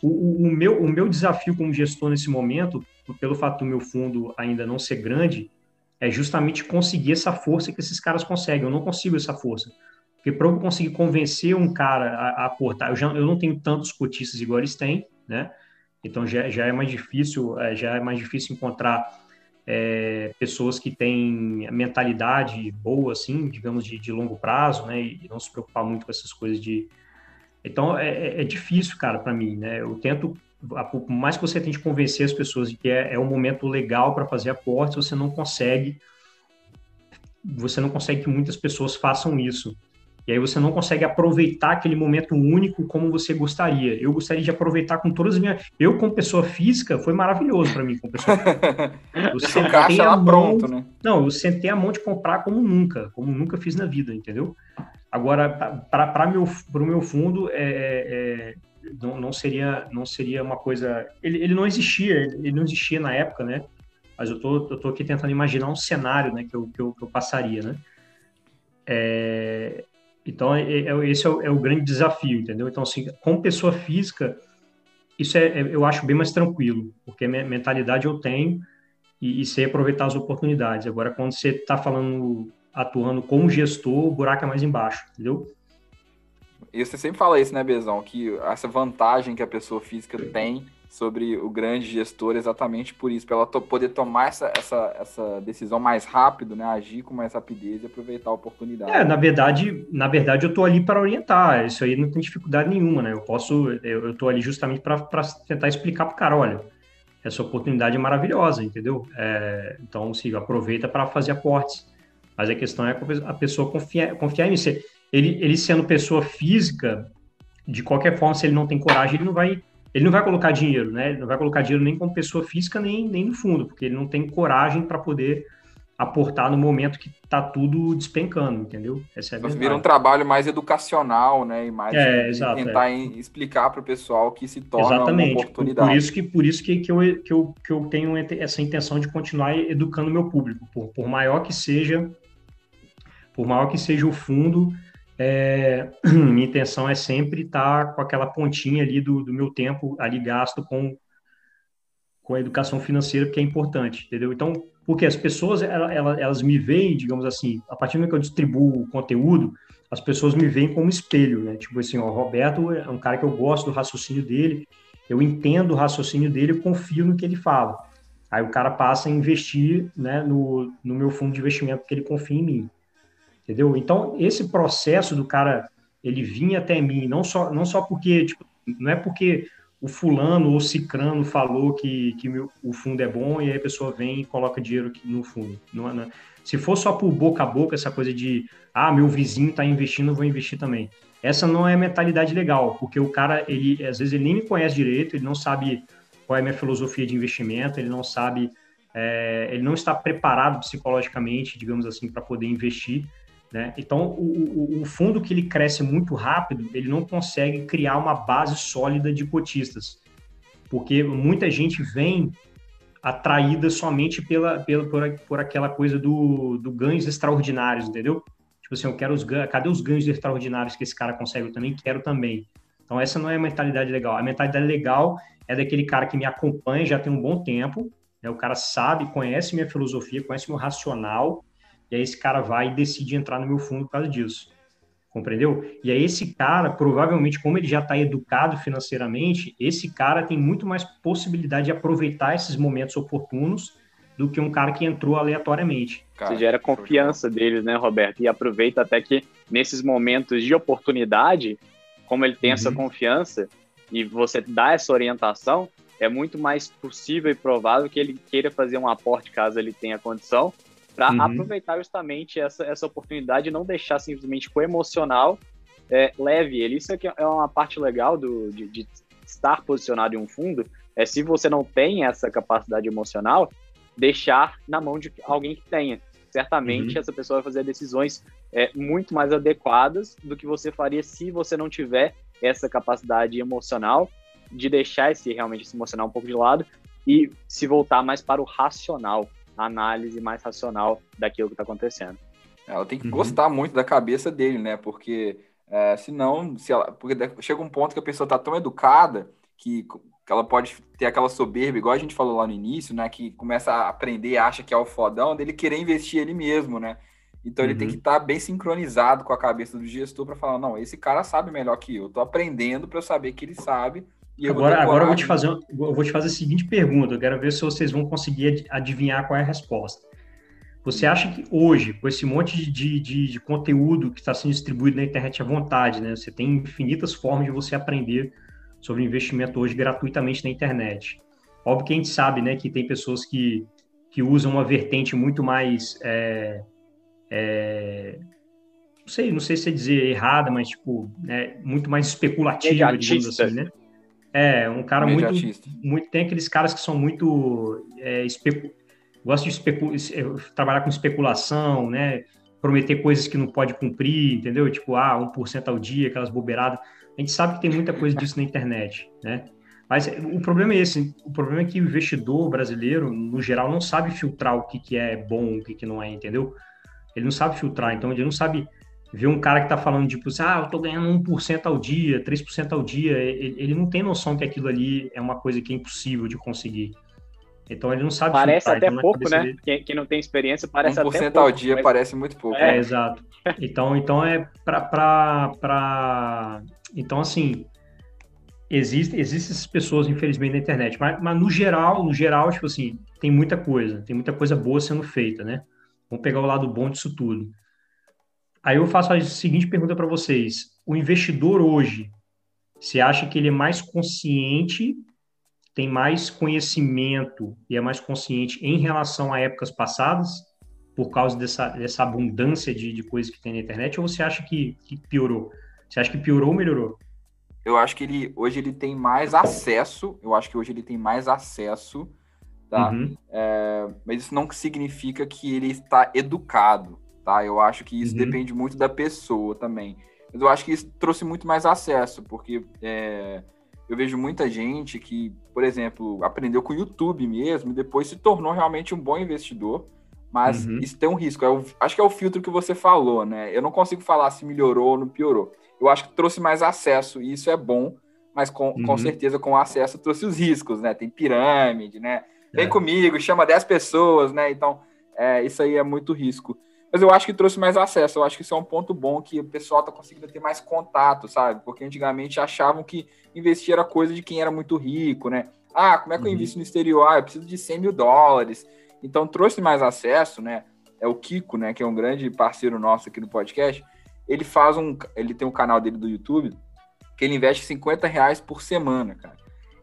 Speaker 2: O, o, meu, o meu desafio como gestor nesse momento, pelo fato do meu fundo ainda não ser grande, é justamente conseguir essa força que esses caras conseguem. Eu não consigo essa força. Porque para eu conseguir convencer um cara a, a aportar, eu, já, eu não tenho tantos cotistas igual eles têm, né? Então já, já é mais difícil, é, já é mais difícil encontrar é, pessoas que têm mentalidade boa, assim, digamos, de, de, longo prazo, né? E não se preocupar muito com essas coisas de. Então é, é, é difícil, cara, para mim, né? Eu tento, por mais que você tente convencer as pessoas de que é, é um momento legal para fazer aportes, você não consegue. Você não consegue que muitas pessoas façam isso. E aí você não consegue aproveitar aquele momento único como você gostaria. Eu gostaria de aproveitar com todas as minhas. Eu, como pessoa física, foi maravilhoso para mim, como pessoa *laughs*
Speaker 1: Eu sentei a mão... pronto, né?
Speaker 2: Não, eu sentei a mão de comprar como nunca, como nunca fiz na vida, entendeu? Agora, para o meu fundo, é, é, não, não, seria, não seria uma coisa. Ele, ele não existia, ele não existia na época, né? Mas eu tô, eu tô aqui tentando imaginar um cenário né, que, eu, que, eu, que eu passaria, né? É, então, é, é, esse é o, é o, grande desafio, entendeu? Então, assim, com pessoa física, isso é, é eu acho bem mais tranquilo, porque minha mentalidade eu tenho e, e sei aproveitar as oportunidades. Agora, quando você está falando, atuando como gestor, o buraco é mais embaixo, entendeu?
Speaker 1: E você sempre fala isso, né, Bezão? Que essa vantagem que a pessoa física tem sobre o grande gestor exatamente por isso, para ela to poder tomar essa, essa, essa decisão mais rápido, né? Agir com mais rapidez e aproveitar a oportunidade.
Speaker 2: É, na verdade, na verdade eu estou ali para orientar. Isso aí não tem dificuldade nenhuma, né? Eu posso, eu estou ali justamente para tentar explicar para o cara, olha, essa oportunidade é maravilhosa, entendeu? É, então, se aproveita para fazer aportes. Mas a questão é a pessoa confiar, confiar em você. Ele, ele sendo pessoa física, de qualquer forma, se ele não tem coragem, ele não vai ele não vai colocar dinheiro, né? Ele não vai colocar dinheiro nem como pessoa física, nem, nem no fundo, porque ele não tem coragem para poder aportar no momento que está tudo despencando, entendeu?
Speaker 1: Essa é vira um trabalho mais educacional, né? E mais
Speaker 2: é, exato,
Speaker 1: tentar é. explicar para o pessoal que se torna
Speaker 2: Exatamente.
Speaker 1: uma oportunidade.
Speaker 2: Por isso que, por isso que, que, eu, que, eu, que eu tenho essa intenção de continuar educando o meu público. Por, por maior que seja, por maior que seja o fundo, é, *clears throat* minha intenção é sempre estar com aquela pontinha ali do, do meu tempo ali gasto com, com a educação financeira, que é importante, entendeu? Então, porque as pessoas, elas, elas me veem, digamos assim, a partir do momento que eu distribuo o conteúdo, as pessoas me veem como espelho, né? Tipo assim, ó, Roberto é um cara que eu gosto do raciocínio dele, eu entendo o raciocínio dele, eu confio no que ele fala. Aí o cara passa a investir né, no, no meu fundo de investimento porque ele confia em mim entendeu? Então, esse processo do cara, ele vinha até mim, não só, não só porque, tipo, não é porque o fulano ou cicrano falou que, que o fundo é bom e aí a pessoa vem e coloca dinheiro no fundo. Não, não. Se for só por boca a boca, essa coisa de, ah, meu vizinho está investindo, eu vou investir também. Essa não é a mentalidade legal, porque o cara, ele, às vezes, ele nem me conhece direito, ele não sabe qual é a minha filosofia de investimento, ele não sabe, é, ele não está preparado psicologicamente, digamos assim, para poder investir. Né? Então, o, o, fundo que ele cresce muito rápido, ele não consegue criar uma base sólida de cotistas, porque muita gente vem atraída somente pela, pela por, por aquela coisa do, do ganhos extraordinários, entendeu? Tipo assim, eu quero os ganhos, cadê os ganhos extraordinários que esse cara consegue? Eu também quero também. Então, essa não é a mentalidade legal. A mentalidade legal é daquele cara que me acompanha já tem um bom tempo, né? o cara sabe, conhece minha filosofia, conhece meu racional, e aí esse cara vai e decide entrar no meu fundo por causa disso. Compreendeu? E aí esse cara, provavelmente, como ele já está educado financeiramente, esse cara tem muito mais possibilidade de aproveitar esses momentos oportunos do que um cara que entrou aleatoriamente.
Speaker 3: Você gera confiança deles, né, Roberto? E aproveita até que nesses momentos de oportunidade, como ele tem uhum. essa confiança e você dá essa orientação, é muito mais possível e provável que ele queira fazer um aporte caso ele tenha condição para uhum. aproveitar justamente essa, essa oportunidade e não deixar simplesmente com o emocional é, leve ele. Isso aqui é uma parte legal do, de, de, estar posicionado em um fundo, é se você não tem essa capacidade emocional, deixar na mão de alguém que tenha. Certamente uhum. essa pessoa vai fazer decisões é, muito mais adequadas do que você faria se você não tiver essa capacidade emocional de deixar esse realmente esse emocional um pouco de lado e se voltar mais para o racional, análise mais racional daquilo que está acontecendo.
Speaker 1: Ela tem que uhum. gostar muito da cabeça dele, né? Porque é, senão, se ela, porque chega um ponto que a pessoa está tão educada que, que ela pode ter aquela soberba, igual a gente falou lá no início, né? Que começa a aprender, acha que é o fodão, dele querer investir ele mesmo, né? Então ele uhum. tem que estar tá bem sincronizado com a cabeça do gestor para falar, não, esse cara sabe melhor que eu. Estou aprendendo para eu saber que ele sabe
Speaker 2: agora, agora eu vou te fazer, eu vou te fazer a seguinte pergunta. Eu quero ver se vocês vão conseguir adivinhar qual é a resposta. Você acha que hoje, com esse monte de, de, de conteúdo que está sendo distribuído na internet à vontade, né? Você tem infinitas formas de você aprender sobre investimento hoje gratuitamente na internet. Óbvio que a gente sabe, né, que tem pessoas que, que usam uma vertente muito mais é, é, não sei, não sei se é dizer errada, mas tipo, é, muito mais especulativa, digamos assim, né? É, um cara muito, muito. Tem aqueles caras que são muito. É, especu, gostam de especu, trabalhar com especulação, né? Prometer coisas que não pode cumprir, entendeu? Tipo, ah, 1% ao dia, aquelas bobeiradas. A gente sabe que tem muita coisa disso na internet, né? Mas o problema é esse. O problema é que o investidor brasileiro, no geral, não sabe filtrar o que, que é bom, o que, que não é, entendeu? Ele não sabe filtrar, então ele não sabe ver um cara que está falando, tipo, assim, ah, eu estou ganhando 1% ao dia, 3% ao dia, ele, ele, não tem noção que aquilo ali é uma coisa que é impossível de conseguir. Então ele não sabe.
Speaker 3: Parece até então, pouco, né? Dele... Quem, quem, não tem experiência parece 1% até
Speaker 1: pouco. 1% ao dia mas... parece muito pouco.
Speaker 2: É, é. exato. Então, então é para. Então, assim, Existem existe essas pessoas, infelizmente, na internet, mas, mas no geral, no geral, tipo assim, tem muita coisa, tem muita coisa boa sendo feita, né? Vamos pegar o lado bom disso tudo. Aí eu faço a seguinte pergunta para vocês: o investidor hoje, você acha que ele é mais consciente, tem mais conhecimento e é mais consciente em relação a épocas passadas, por causa dessa, dessa abundância de, de coisas que tem na internet, ou você acha que, que piorou? Você acha que piorou ou melhorou?
Speaker 1: Eu acho que ele hoje ele tem mais acesso. Eu acho que hoje ele tem mais acesso, tá? Uhum. É, mas isso não significa que ele está educado, tá? Eu acho que isso uhum. depende muito da pessoa também. Mas eu acho que isso trouxe muito mais acesso, porque é, eu vejo muita gente que, por exemplo, aprendeu com o YouTube mesmo e depois se tornou realmente um bom investidor. Mas uhum. isso tem um risco. É o, acho que é o filtro que você falou, né? Eu não consigo falar se melhorou ou não piorou eu acho que trouxe mais acesso, e isso é bom, mas com, uhum. com certeza com acesso trouxe os riscos, né? Tem pirâmide, né? Vem é. comigo, chama 10 pessoas, né? Então, é, isso aí é muito risco. Mas eu acho que trouxe mais acesso, eu acho que isso é um ponto bom que o pessoal está conseguindo ter mais contato, sabe? Porque antigamente achavam que investir era coisa de quem era muito rico, né? Ah, como é que eu uhum. invisto no exterior? Ah, eu preciso de 100 mil dólares. Então trouxe mais acesso, né? É o Kiko, né? Que é um grande parceiro nosso aqui no podcast ele faz um. Ele tem um canal dele do YouTube que ele investe 50 reais por semana, cara.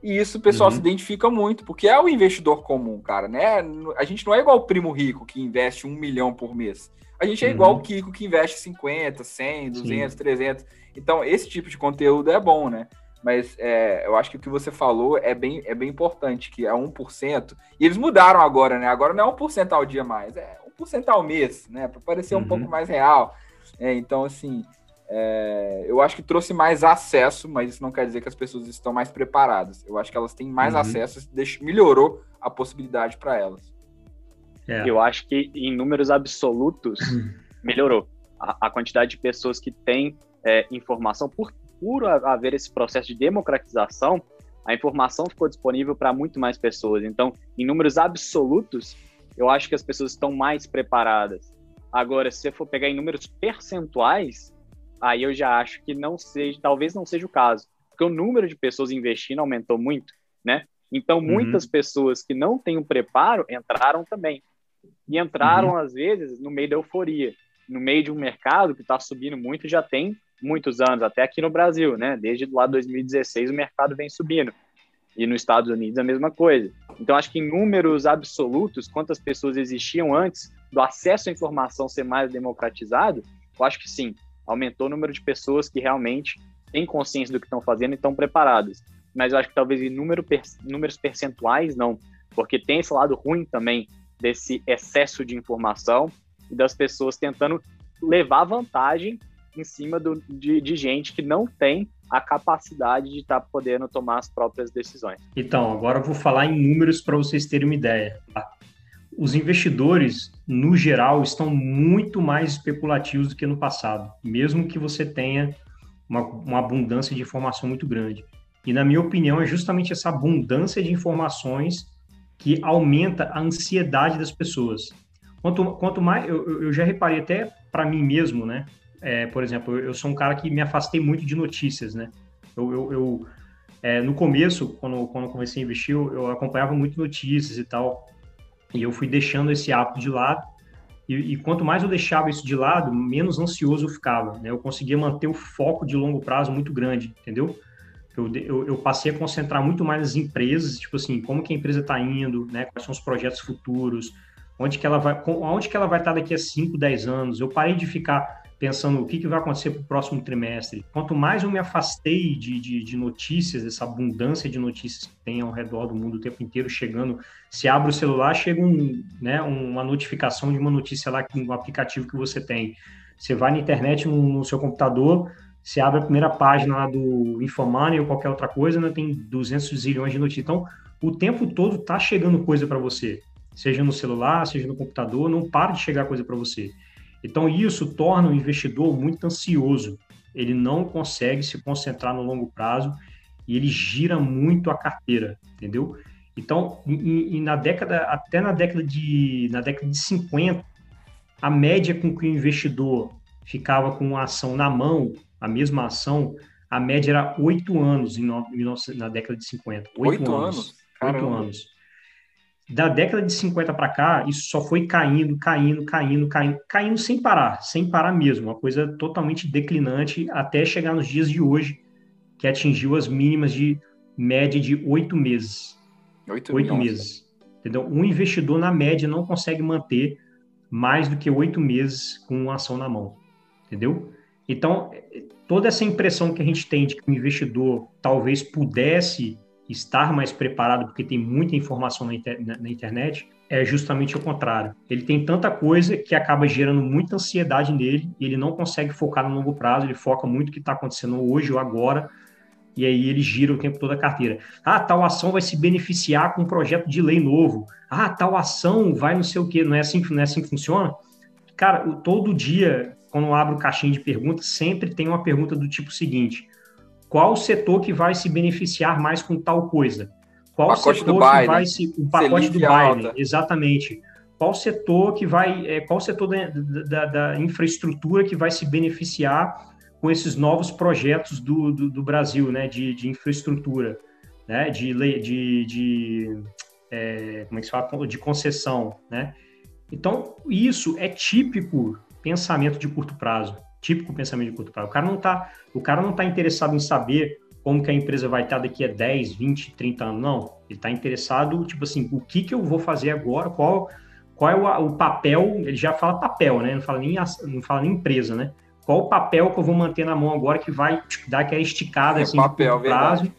Speaker 1: E isso o pessoal uhum. se identifica muito, porque é o investidor comum, cara, né? A gente não é igual o primo rico que investe um milhão por mês. A gente é uhum. igual o Kiko que investe 50, 100, 200, Sim. 300. Então, esse tipo de conteúdo é bom, né? Mas é, eu acho que o que você falou é bem, é bem importante, que é 1%. E eles mudaram agora, né? Agora não é 1% ao dia mais, é 1% ao mês, né? Para parecer uhum. um pouco mais real. É, então, assim, é, eu acho que trouxe mais acesso, mas isso não quer dizer que as pessoas estão mais preparadas. Eu acho que elas têm mais uhum. acesso, melhorou a possibilidade para elas.
Speaker 3: É. Eu acho que em números absolutos uhum. melhorou a, a, quantidade de pessoas que têm é, informação por, por haver esse processo de democratização. A informação ficou disponível para muito mais pessoas. Então, em números absolutos, eu acho que as pessoas estão mais preparadas. Agora, se você for pegar em números percentuais, aí eu já acho que não seja, talvez não seja o caso, porque o número de pessoas investindo aumentou muito, né? Então, uhum. muitas pessoas que não têm o preparo entraram também. E entraram, uhum. às vezes, no meio da euforia, no meio de um mercado que está subindo muito já tem muitos anos, até aqui no Brasil, né? Desde lá 2016 o mercado vem subindo. E nos Estados Unidos a mesma coisa. Então, acho que em números absolutos, quantas pessoas existiam antes do acesso à informação ser mais democratizado, eu acho que sim, aumentou o número de pessoas que realmente têm consciência do que estão fazendo e estão preparadas. Mas eu acho que talvez em número, números percentuais não, porque tem esse lado ruim também desse excesso de informação e das pessoas tentando levar vantagem em cima do, de, de gente que não tem a capacidade de estar tá podendo tomar as próprias decisões.
Speaker 2: Então, agora eu vou falar em números para vocês terem uma ideia. Tá? Os investidores, no geral, estão muito mais especulativos do que no passado, mesmo que você tenha uma, uma abundância de informação muito grande. E, na minha opinião, é justamente essa abundância de informações que aumenta a ansiedade das pessoas. Quanto, quanto mais, eu, eu já reparei até para mim mesmo, né? é, por exemplo, eu sou um cara que me afastei muito de notícias, né? Eu, eu, eu é, no começo, quando, quando comecei a investir, eu, eu, acompanhava muito notícias e tal, e eu fui deixando esse hábito de lado, e, e, quanto mais eu deixava isso de lado, menos ansioso eu ficava, né? Eu conseguia manter o foco de longo prazo muito grande, entendeu? Eu, eu, eu, passei a concentrar muito mais nas empresas, tipo assim, como que a empresa está indo, né? Quais são os projetos futuros, onde que ela vai, onde que ela vai estar daqui a 5, 10 anos. Eu parei de ficar pensando o que, que vai acontecer para o próximo trimestre. Quanto mais eu me afastei de, de, de, notícias, dessa abundância de notícias que tem ao redor do mundo o tempo inteiro chegando, se abre o celular, chega um, né, uma notificação de uma notícia lá no aplicativo que você tem. Você vai na internet no, no seu computador, você abre a primeira página lá do Infomoney ou qualquer outra coisa, né, tem 200 zilhões de notícias. Então, o tempo todo tá chegando coisa para você, seja no celular, seja no computador, não para de chegar coisa para você. Então, isso torna o investidor muito ansioso. Ele não consegue se concentrar no longo prazo e ele gira muito a carteira, entendeu? Então, e, e na década, até na década de, na década de 50, a média com que o investidor ficava com a ação na mão, a mesma ação, a média era oito anos em no, na década de 50. Oito anos. Oito anos. Da década de 50 para cá, isso só foi caindo, caindo, caindo, caindo, caindo sem parar, sem parar mesmo. Uma coisa totalmente declinante até chegar nos dias de hoje, que atingiu as mínimas de média de oito meses. Oito meses. Entendeu? Um investidor, na média, não consegue manter mais do que oito meses com uma ação na mão. Entendeu? Então, toda essa impressão que a gente tem de que o investidor talvez pudesse estar mais preparado porque tem muita informação na, inter na, internet, é justamente o contrário. Ele tem tanta coisa que acaba gerando muita ansiedade nele e ele não consegue focar no longo prazo, ele foca muito no que está acontecendo hoje ou agora, e aí ele gira o tempo todo a carteira. Ah, tal ação vai se beneficiar com um projeto de lei novo. Ah, tal ação vai não sei o quê. Não é assim, não é assim que funciona? Cara, todo dia, quando eu abro caixinha de perguntas, sempre tem uma pergunta do tipo seguinte: qual setor que vai se beneficiar mais com tal coisa? Qual pacote setor que Biden. vai se. O pacote do Biden, alta. exatamente. Qual setor que vai. É, qual setor da, da, da infraestrutura que vai se beneficiar com esses novos projetos do, do, do Brasil, né, de, de, infraestrutura, né, de, de, de é, como é que se fala, de concessão, né? Então, isso é típico pensamento de curto prazo, típico pensamento de curto prazo. O cara não está o cara não tá interessado em saber como que a empresa vai estar daqui a 10, 20, 30 anos, não. Ele está interessado, tipo assim, o que que eu vou fazer agora, qual, qual é o, o papel, ele já fala papel, né, não fala nem, não fala nem empresa, né? qual o papel que eu vou manter na mão agora que vai dar aquela esticada é assim, papel, prazo.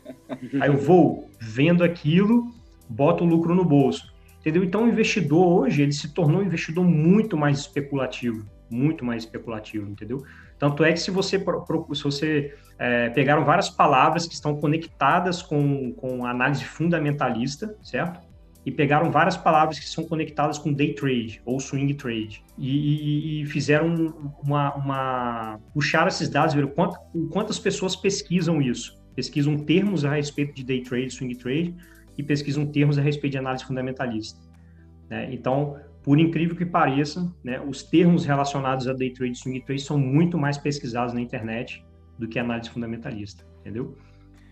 Speaker 2: Aí eu vou vendo aquilo, boto o lucro no bolso. Entendeu? Então o investidor hoje, ele se tornou um investidor muito mais especulativo, muito mais especulativo, entendeu? Tanto é que se você, se você é, pegaram várias palavras que estão conectadas com, com análise fundamentalista, certo? e pegaram várias palavras que são conectadas com day trade ou swing trade e, e, e fizeram uma, uma puxar esses dados, ver quanto, quantas pessoas pesquisam isso, pesquisam termos a respeito de day trade, swing trade e pesquisam termos a respeito de análise fundamentalista. Né? Então, por incrível que pareça, né, os termos relacionados a day trade e swing trade são muito mais pesquisados na internet do que análise fundamentalista, entendeu?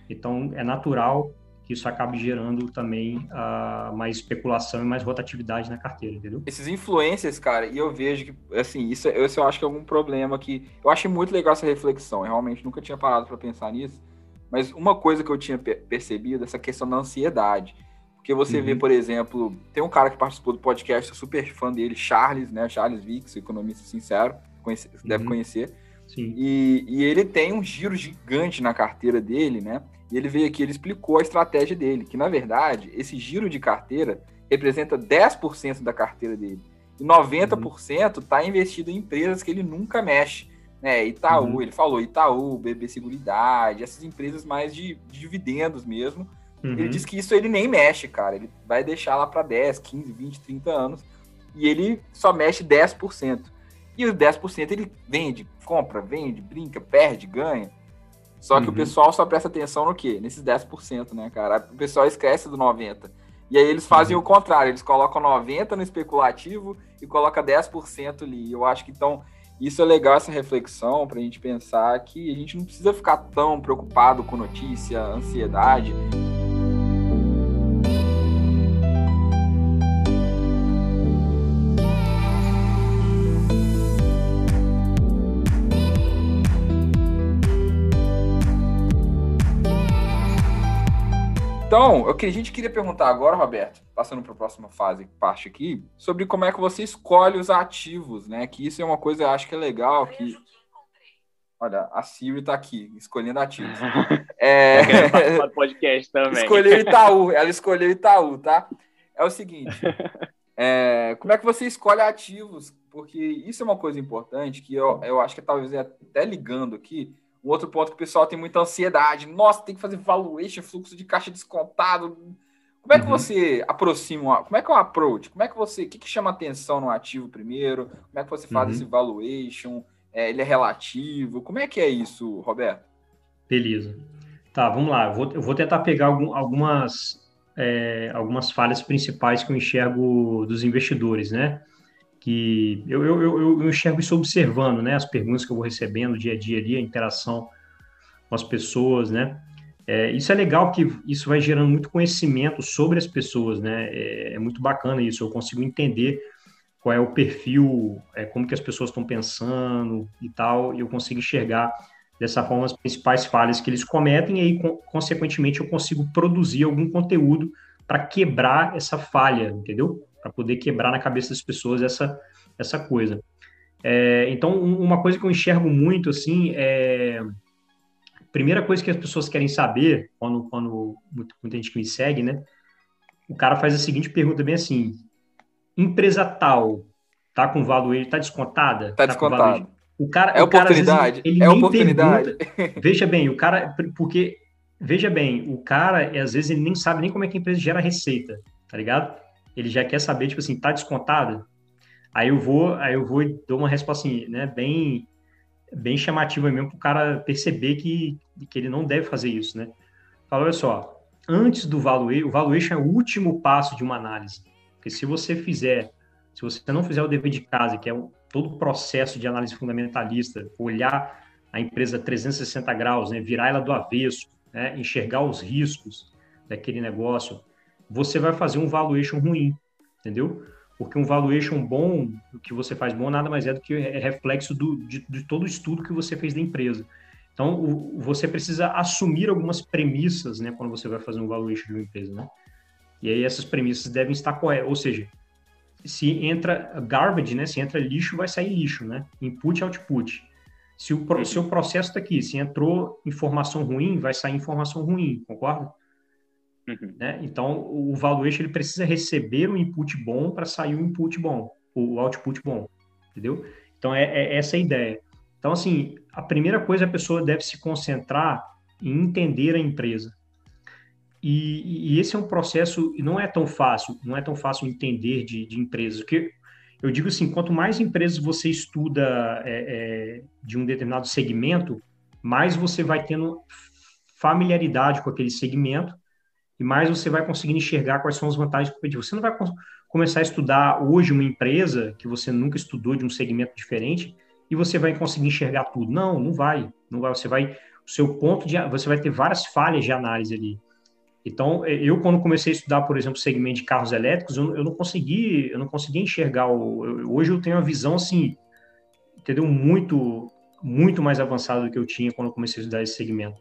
Speaker 2: Então, é natural que isso acabe gerando também uh, mais especulação e mais rotatividade na carteira, entendeu?
Speaker 1: Esses influencers, cara, e eu vejo que, assim, isso, isso eu acho que é algum problema que... Eu achei muito legal essa reflexão, eu realmente nunca tinha parado para pensar nisso, mas uma coisa que eu tinha percebido, essa questão da ansiedade, porque você uhum. vê, por exemplo, tem um cara que participou do podcast, eu super fã dele, Charles, né, Charles Vix, economista sincero, conhece, uhum. deve conhecer, Sim. E, e ele tem um giro gigante na carteira dele, né, e ele veio aqui, ele explicou a estratégia dele, que na verdade, esse giro de carteira representa 10% da carteira dele. E 90% está investido em empresas que ele nunca mexe. Né? Itaú, uhum. ele falou Itaú, BB Seguridade, essas empresas mais de, de dividendos mesmo. Uhum. Ele disse que isso ele nem mexe, cara. Ele vai deixar lá para 10, 15, 20, 30 anos. E ele só mexe 10%. E os 10% ele vende, compra, vende, brinca, perde, ganha. Só que uhum. o pessoal só presta atenção no quê? Nesses 10%, né, cara? O pessoal esquece do 90%. E aí eles fazem uhum. o contrário, eles colocam 90% no especulativo e colocam 10% ali. Eu acho que então isso é legal essa reflexão para a gente pensar que a gente não precisa ficar tão preocupado com notícia, ansiedade. Então, a gente queria perguntar agora, Roberto, passando para a próxima fase, parte aqui, sobre como é que você escolhe os ativos, né? Que isso é uma coisa, eu acho que é legal, que... Olha, a Siri está aqui, escolhendo ativos. *laughs*
Speaker 3: É... do *laughs* podcast também.
Speaker 1: Escolheu *laughs* Itaú, ela escolheu Itaú, tá? É o seguinte, é... como é que você escolhe ativos? Porque isso é uma coisa importante que eu, eu acho que talvez até ligando aqui, um outro ponto que o pessoal tem muita ansiedade. Nossa, tem que fazer valuation, fluxo de caixa descontado. Como é que uhum. você aproxima? Como é que é o approach? Como é que você. O que, que chama atenção no ativo primeiro? Como é que você faz uhum. esse valuation? É, ele é relativo? Como é que é isso, Roberto?
Speaker 2: Beleza. Tá, vamos lá. Eu vou, eu vou tentar pegar algum, algumas, é, algumas falhas principais que eu enxergo dos investidores, né? Que eu, eu, eu, eu enxergo isso observando, né, as perguntas que eu vou recebendo dia a dia ali, a interação com as pessoas, né? É, isso é legal que isso vai gerando muito conhecimento sobre as pessoas, né? É, é muito bacana isso, eu consigo entender qual é o perfil, é, como que as pessoas estão pensando e tal, e eu consigo enxergar dessa forma as principais falhas que eles cometem e aí, consequentemente, eu consigo produzir algum conteúdo para quebrar essa falha, entendeu? Para poder quebrar na cabeça das pessoas essa, essa coisa. É, então, uma coisa que eu enxergo muito, assim, é... Primeira coisa que as pessoas querem saber, quando, quando muita gente que me segue, né? O cara faz a seguinte pergunta bem assim, empresa tal tá com valor, ele tá descontada?
Speaker 1: Tá, tá descontada.
Speaker 2: O cara,
Speaker 1: é
Speaker 2: o cara,
Speaker 1: oportunidade.
Speaker 2: Vezes,
Speaker 1: é oportunidade.
Speaker 2: Pergunta, veja bem, o cara, porque veja bem, o cara às vezes ele nem sabe nem como é que a empresa gera receita, tá ligado? Ele já quer saber tipo assim, tá descontada? Aí eu vou, aí eu vou e dou uma resposta assim, né, bem bem chamativa mesmo para o cara perceber que, que ele não deve fazer isso, né? Fala, olha só, antes do valuation, o valuation é o último passo de uma análise. Porque se você fizer, se você não fizer o dever de casa, que é o, todo o processo de análise fundamentalista, olhar a empresa 360 graus, né, virar ela do avesso, né, enxergar os riscos daquele negócio, você vai fazer um valuation ruim, entendeu? Porque um valuation bom, o que você faz bom, nada mais é do que é reflexo do, de, de todo o estudo que você fez da empresa. Então, o, você precisa assumir algumas premissas, né, quando você vai fazer um valuation de uma empresa, né? E aí essas premissas devem estar corretas, ou seja, se entra garbage, né, se entra lixo, vai sair lixo, né? Input output. Se o, se o processo está aqui, se entrou informação ruim, vai sair informação ruim, concorda? Uhum. Né? Então, o valuation ele precisa receber um input bom para sair um input bom, o output bom, entendeu? Então, é, é essa a ideia. Então, assim, a primeira coisa a pessoa deve se concentrar em entender a empresa. E, e, esse é um processo, não é tão fácil, não é tão fácil entender de, de empresas. Porque eu digo assim, quanto mais empresas você estuda é, é, de um determinado segmento, mais você vai tendo familiaridade com aquele segmento e mais você vai conseguindo enxergar quais são as vantagens competitivas. Você não vai começar a estudar hoje uma empresa que você nunca estudou de um segmento diferente e você vai conseguir enxergar tudo. Não, não vai. Não vai. Você vai, o seu ponto de, você vai ter várias falhas de análise ali. Então, é, eu quando comecei a estudar, por exemplo, o segmento de carros elétricos, eu, eu não consegui, eu não consegui enxergar. O, eu, hoje eu tenho uma visão assim, entendeu? Muito, muito mais avançada do que eu tinha quando eu comecei a estudar esse segmento.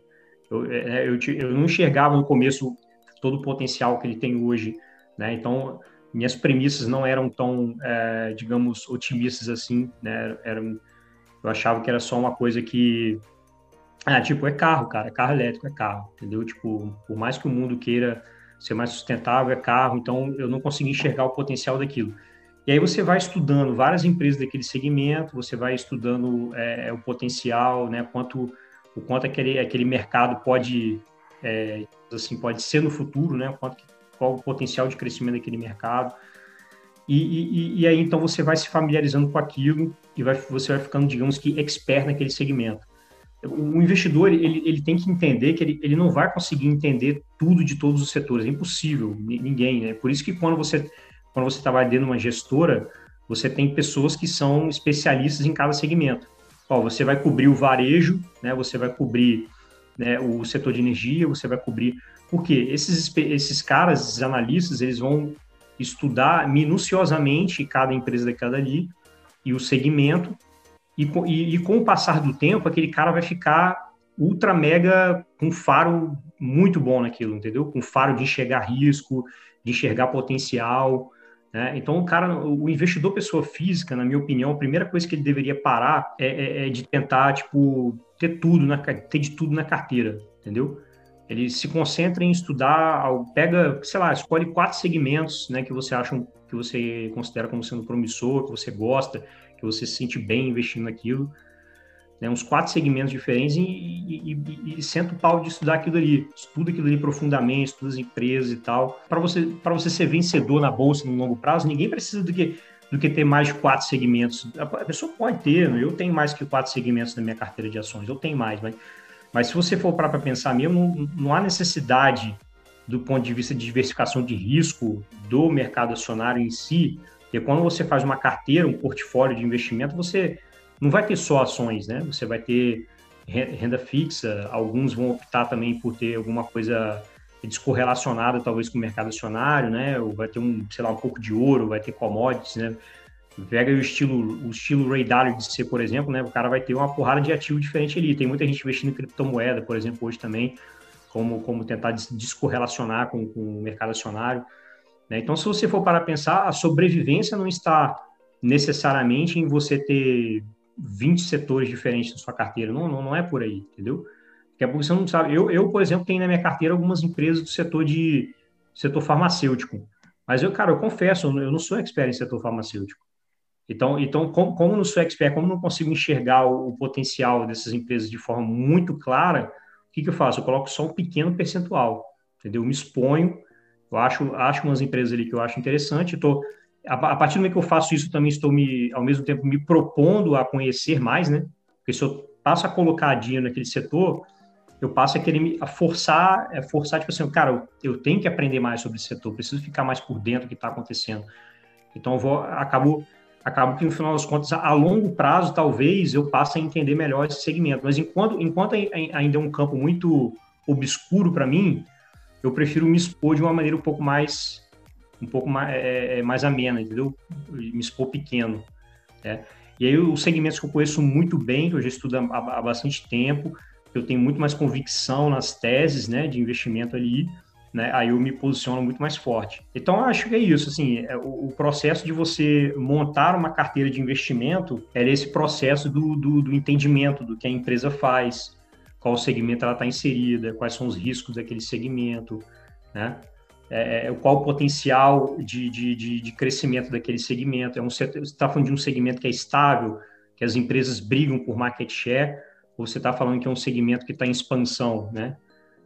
Speaker 2: Eu, é, eu, eu não enxergava no começo todo o potencial que ele tem hoje, né? Então, minhas premissas não eram tão, é, digamos, otimistas assim, né? Eu achava que era só uma coisa que ah, tipo, é carro, cara, é carro elétrico, é carro, entendeu? Tipo, por mais que o mundo queira ser mais sustentável, é carro, então eu não consegui enxergar o potencial daquilo. E aí você vai estudando várias empresas daquele segmento, você vai estudando é, o potencial, né, quanto, o quanto aquele, aquele mercado pode, é, assim, pode ser no futuro, né, quanto, qual o potencial de crescimento daquele mercado. E, e, e, aí, então, você vai se familiarizando com aquilo e vai, você vai ficando, digamos que, expert naquele segmento o investidor ele, ele tem que entender que ele, ele não vai conseguir entender tudo de todos os setores, é impossível, ninguém, né? Por isso que quando você quando você trabalha dentro de uma gestora, você tem pessoas que são especialistas em cada segmento. Ó, você vai cobrir o varejo, né? Você vai cobrir né, o setor de energia, você vai cobrir porque esses esses caras, esses analistas, eles vão estudar minuciosamente cada empresa daquela ali e o segmento e, e, e, com o passar do tempo, aquele cara vai ficar ultra mega com faro muito bom naquilo, entendeu? Com faro de enxergar risco, de enxergar potencial. Né? Então, o cara, o investidor pessoa física, na minha opinião, a primeira coisa que ele deveria parar é, é, é de tentar, tipo, ter tudo, na, ter de tudo na carteira, entendeu? Ele se concentra em estudar, pega, sei lá, escolhe quatro segmentos, né, que você acha, que você considera como sendo promissor, que você gosta, que você se sente bem investindo naquilo, né, uns quatro segmentos diferentes e, e, e, e, senta o pau de estudar aquilo ali, estuda aquilo ali profundamente, estuda as empresas e tal. Para você, para você ser vencedor na bolsa no longo prazo, ninguém precisa do que, do que ter mais quatro segmentos. A pessoa pode ter, né? eu tenho mais que quatro segmentos na minha carteira de ações, eu tenho mais, mas, mas se você for para pensar mesmo, não, não há necessidade do ponto de vista de diversificação de risco do mercado acionário em si, porque quando você faz uma carteira, um portfólio de investimento, você não vai ter só ações, né? Você vai ter renda fixa, alguns vão optar também por ter alguma coisa descorrelacionada talvez com o mercado acionário, né? Ou vai ter um, sei lá, um pouco de ouro, vai ter commodities, né? Pega o estilo, o estilo Ray Dalio de ser, por exemplo, né? O cara vai ter uma porrada de ativo diferente ali. Tem muita gente investindo em criptomoeda, por exemplo, hoje também, como, como tentar descorrelacionar com, com o mercado acionário. Né? Então, se você for para pensar, a sobrevivência não está necessariamente em você ter 20 setores diferentes na sua carteira. Não, não, não é por aí, entendeu? Daqui a pouco você não sabe. Eu, eu, por exemplo, tenho na minha carteira algumas empresas do setor de setor farmacêutico. Mas eu, cara, eu confesso, eu não sou expert em setor farmacêutico. Então, então como, como não sou expert, como não consigo enxergar o, o, potencial dessas empresas de forma muito clara, o que, que eu faço? Eu coloco só um pequeno percentual, entendeu? Eu me exponho, eu acho, acho umas empresas ali que eu acho interessante, estou a partir do momento que eu faço isso, também estou me, ao mesmo tempo, me propondo a conhecer mais, né? Porque se eu passo a colocar dinheiro naquele setor, eu passo a querer me a forçar, é forçar, tipo assim, cara, eu, eu tenho que aprender mais sobre esse setor, preciso ficar mais por dentro do que está acontecendo. Então, eu vou, acabo acabo que no final das contas, a longo prazo, talvez eu passe a entender melhor esse segmento. Mas enquanto, enquanto ainda é um campo muito obscuro para mim, eu prefiro me expor de uma maneira um pouco mais um pouco mais, é, é, mais amena, entendeu? Me expor pequeno. Né? E aí os segmentos que eu conheço muito bem, que eu já estudo há, há bastante tempo, eu tenho muito mais convicção nas teses né, de investimento ali, né, aí eu me posiciono muito mais forte. Então, acho que é isso, assim, é, o, o, processo de você montar uma carteira de investimento é esse processo do, do, do entendimento do que a empresa faz, qual segmento ela está inserida, quais são os riscos daquele segmento, né? É, é qual o potencial de, de, de, de, crescimento daquele segmento. É um, você está falando de um segmento que é estável, que as empresas brigam por market share, você está falando que é um segmento que está em expansão, né?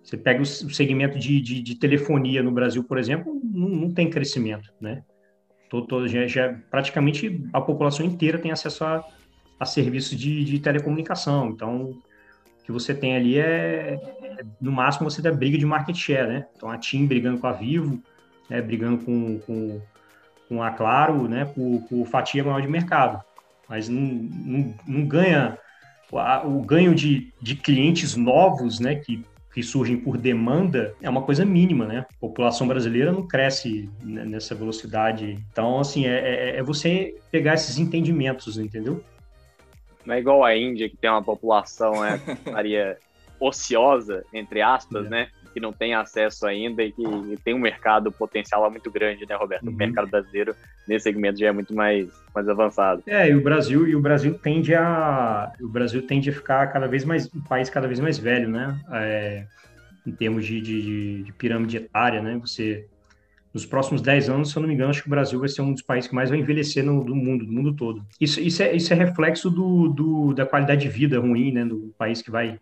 Speaker 2: Você pega o segmento de, de, de telefonia no Brasil, por exemplo, não, não tem crescimento, né? Todo, já, já, praticamente a população inteira tem acesso a, a serviços de, de telecomunicação. Então, o que você tem ali é, no máximo, você tem briga de market share, né? Então, a TIM brigando com a Vivo, né? brigando com, com, com a Claro, né? Por, por fatia maior de mercado. Mas não, não, não ganha... O ganho de, de clientes novos, né? Que que surgem por demanda é uma coisa mínima, né? A população brasileira não cresce nessa velocidade. Então, assim, é, é, é você pegar esses entendimentos, entendeu?
Speaker 3: Não é igual a Índia, que tem uma população, né, *laughs* Maria, ociosa, entre aspas, é. né? Que não tem acesso ainda e que tem um mercado potencial muito grande, né, Roberto? Uhum. O mercado brasileiro nesse segmento já é muito mais, mais avançado.
Speaker 2: É, e o Brasil, e o Brasil tende a. O Brasil tende a ficar cada vez mais um país cada vez mais velho, né? É, em termos de, de, de pirâmide etária, né? Você nos próximos 10 anos, se eu não me engano, acho que o Brasil vai ser um dos países que mais vai envelhecer no do mundo, do mundo todo. Isso, isso, é, isso é reflexo do, do, da qualidade de vida ruim, né, do país que vai,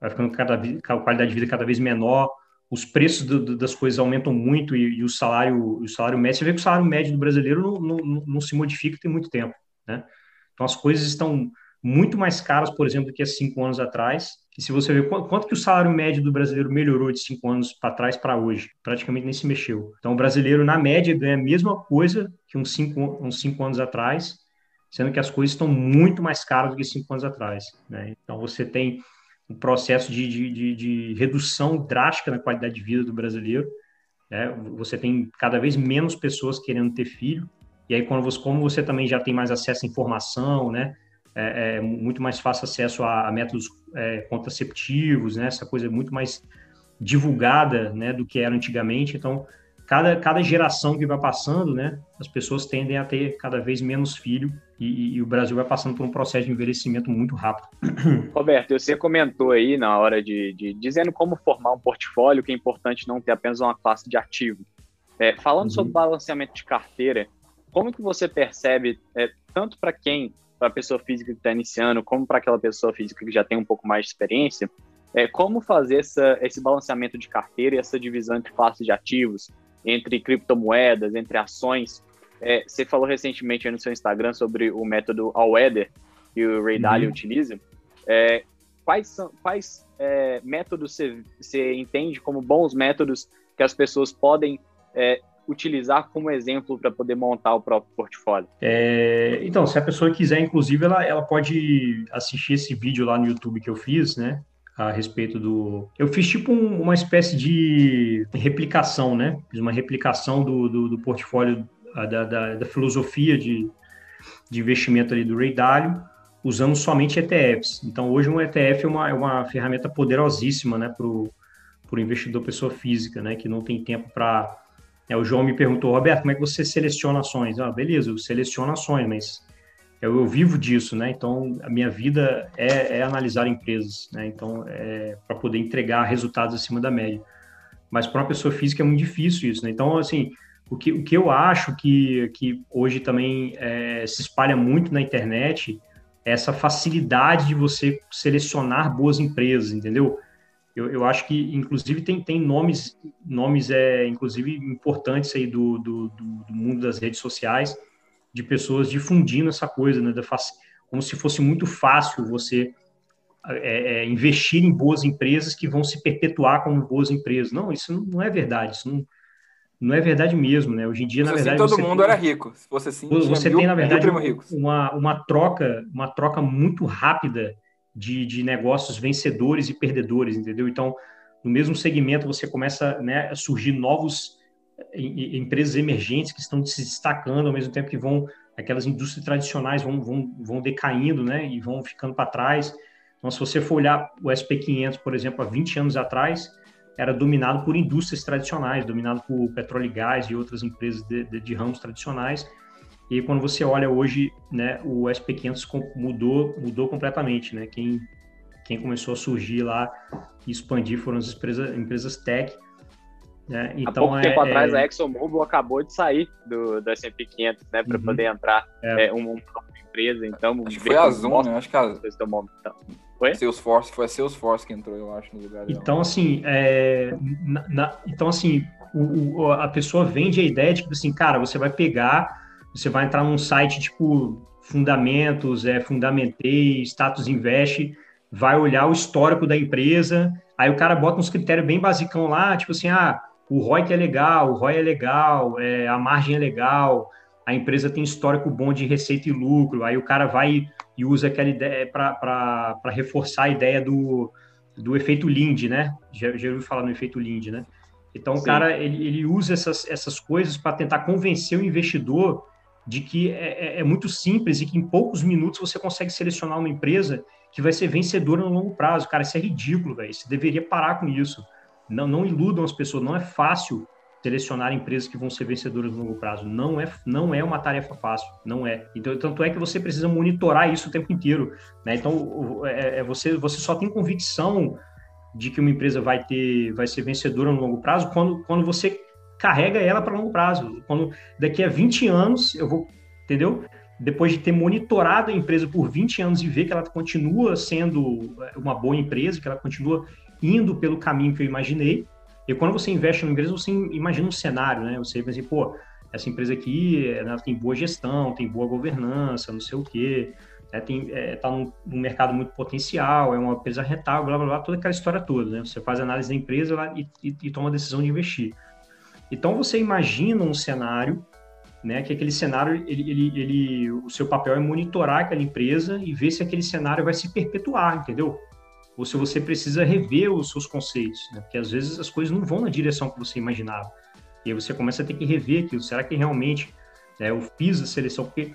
Speaker 2: vai ficando cada a qualidade de vida cada vez menor, os preços do, do, das coisas aumentam muito e, e, o salário o salário médio, você vê que o salário médio do brasileiro não, não, não se modifica tem muito tempo, né? Então as coisas estão muito mais caras, por exemplo, do que há cinco anos atrás, e se você ver quanto, quanto que o salário médio do brasileiro melhorou de cinco anos para trás para hoje, praticamente nem se mexeu. Então, o brasileiro, na média, ganha a mesma coisa que uns cinco, uns cinco anos atrás, sendo que as coisas estão muito mais caras do que cinco anos atrás. Né? Então, você tem um processo de, de, de, de, redução drástica na qualidade de vida do brasileiro. Né? Você tem cada vez menos pessoas querendo ter filho. E aí, quando você, como você também já tem mais acesso à informação, né? é, é muito mais fácil acesso a, a métodos é, contraceptivos, né? Essa coisa é muito mais divulgada, né, do que era antigamente. Então, cada, cada geração que vai passando, né, as pessoas tendem a ter cada vez menos filho e, e, o Brasil vai passando por um processo de envelhecimento muito rápido. *coughs*
Speaker 3: Roberto, você comentou aí na hora de, de dizendo como formar um portfólio, que é importante não ter apenas uma classe de ativo. É, falando uhum. sobre balanceamento de carteira, como que você percebe, é, tanto para quem para a pessoa física que está iniciando, como para aquela pessoa física que já tem um pouco mais de experiência, é como fazer essa, esse balanceamento de carteira e essa divisão entre classes de ativos, entre criptomoedas, entre ações. É, você falou recentemente no seu Instagram sobre o método All-Weather que o Ray Dalio uhum. utiliza. É, quais são, quais é, métodos você, você entende como bons métodos que as pessoas podem é, utilizar como exemplo para poder montar o próprio portfólio?
Speaker 2: É, então, se a pessoa quiser, inclusive, ela, ela pode assistir esse vídeo lá no YouTube que eu fiz, né? A respeito do. Eu fiz tipo um, uma espécie de replicação, né? Fiz uma replicação do, do, do portfólio, da, da, da, filosofia de, de investimento ali do Ray Dalio, usando somente ETFs. Então, hoje um ETF é uma, é uma ferramenta poderosíssima, né? Para o investidor pessoa física, né? Que não tem tempo para é, o João me perguntou, Roberto, como é que você seleciona ações? Ah, beleza, eu seleciono ações, mas eu, eu vivo disso, né? Então, a minha vida é, é analisar empresas, né? Então, é, para poder entregar resultados acima da média. Mas para uma pessoa física é muito difícil isso, né? Então, assim, o que, o que eu acho que, que hoje também é, se espalha muito na internet é essa facilidade de você selecionar boas empresas, entendeu? eu, eu acho que, inclusive, tem, tem nomes, nomes é, inclusive, importantes aí do, do, do mundo das redes sociais, de pessoas difundindo essa coisa, né, da, como se fosse muito fácil você é, é, investir em boas empresas que vão se perpetuar como boas empresas. Não, isso não é verdade, isso não, não é verdade mesmo, né? Hoje em dia, na
Speaker 1: assim,
Speaker 2: verdade,
Speaker 1: todo mundo tem, era rico. Se fosse assim,
Speaker 2: você tem na verdade uma, uma troca, uma troca muito rápida de, de negócios vencedores e perdedores, entendeu? Então, no mesmo segmento, você começa né, a surgir novos empresas emergentes que estão se destacando ao mesmo tempo que vão aquelas indústrias tradicionais vão, vão, vão decaindo, né, e vão ficando para trás. Então, se você for olhar o SP500, por exemplo, há 20 anos atrás, era dominado por indústrias tradicionais, dominado por petróleo e gás e outras empresas de, de, de ramos tradicionais. E quando você olha hoje, né, o SP500 mudou, mudou completamente, né? Quem, quem começou a surgir lá e expandir foram as empresas, empresas tech.
Speaker 3: Né? Então, Há pouco é, tempo é... atrás, a ExxonMobil acabou de sair do, do S&P 500, né? Para uhum. poder entrar é. é uma, uma empresa. Então,
Speaker 1: acho que foi a Zoom, né? Acho que a...
Speaker 3: Foi?
Speaker 1: Salesforce, foi a Salesforce que entrou, eu acho, no lugar
Speaker 2: dela. Então, assim, é, na, na, então, assim o, o, a pessoa vende a ideia de que, assim, cara, você vai pegar você vai entrar num site tipo Fundamentos, é, Fundamentei, Status Invest, vai olhar o histórico da empresa, aí o cara bota uns critérios bem basicão lá, tipo assim, ah, o ROI que é legal, o ROI é legal, é, a margem é legal, a empresa tem histórico bom de receita e lucro, aí o cara vai e usa aquela ideia para reforçar a ideia do, do efeito Lind, né? Já, já ouviu falar no efeito Lind, né? Então, Sim. o cara, ele, ele usa essas, essas coisas para tentar convencer o investidor de que é, é, é, muito simples e que em poucos minutos você consegue selecionar uma empresa que vai ser vencedora no longo prazo. Cara, isso é ridículo, velho. Você deveria parar com isso. Não, não iludam as pessoas. Não é fácil selecionar empresas que vão ser vencedoras no longo prazo. Não é, não é uma tarefa fácil. Não é. Então, tanto é que você precisa monitorar isso o tempo inteiro. Né? Então, é, é você, você só tem convicção de que uma empresa vai ter, vai ser vencedora no longo prazo quando, quando você carrega ela para longo prazo. Quando daqui a 20 anos eu vou, entendeu? Depois de ter monitorado a empresa por 20 anos e ver que ela continua sendo uma boa empresa, que ela continua indo pelo caminho que eu imaginei. E quando você investe numa empresa, você imagina um cenário, né? Você pensa assim, pô, essa empresa aqui tem boa gestão, tem boa governança, não sei o quê, é, tem, é, tá num, num, mercado muito potencial, é uma empresa rentável, blá, blá, blá, toda aquela história toda, né? Você faz análise da empresa lá, e, e, e toma a decisão de investir. Então você imagina um cenário, né, que aquele cenário, ele, ele, ele, o seu papel é monitorar aquela empresa e ver se aquele cenário vai se perpetuar, entendeu? Ou se você precisa rever os seus conceitos, né? porque às vezes as coisas não vão na direção que você imaginava. E aí você começa a ter que rever aquilo. Será que realmente né, eu fiz a seleção? Porque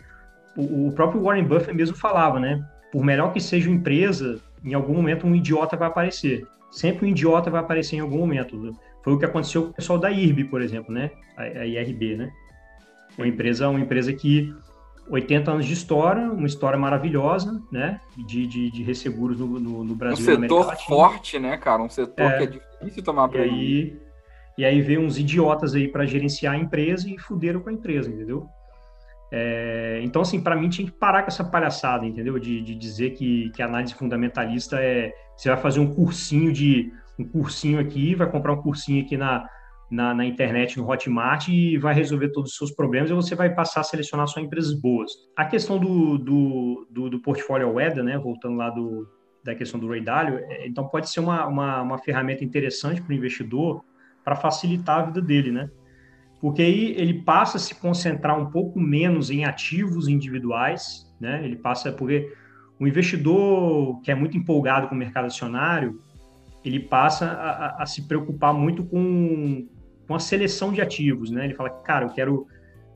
Speaker 2: o, o próprio Warren Buffett mesmo falava, né? Por melhor que seja uma empresa, em algum momento um idiota vai aparecer. Sempre um idiota vai aparecer em algum momento. Foi o que aconteceu com o pessoal da IRB, por exemplo, né? A, a IRB, né? Uma empresa, uma empresa que 80 anos de história, uma história maravilhosa, né? De, de, de resseguros no, no, no Brasil.
Speaker 1: Um setor forte, né, cara? Um setor é, que é difícil tomar
Speaker 2: para aí E aí veio uns idiotas aí para gerenciar a empresa e fuderam com a empresa, entendeu? É, então, assim, para mim tinha que parar com essa palhaçada, entendeu? De, de dizer que, que a análise fundamentalista é. Você vai fazer um cursinho de um cursinho aqui, vai comprar um cursinho aqui na, na, na, internet, no Hotmart, e vai resolver todos os seus problemas e você vai passar a selecionar só empresas boas. A questão do, do, do, do portfólio WEDA, né, voltando lá do, da questão do Ray Dalio, é, então pode ser uma, uma, uma ferramenta interessante para o investidor para facilitar a vida dele, né? porque aí ele passa a se concentrar um pouco menos em ativos individuais, né? Ele passa porque o investidor que é muito empolgado com o mercado acionário, ele passa a, a se preocupar muito com, com a seleção de ativos, né? Ele fala, cara, eu quero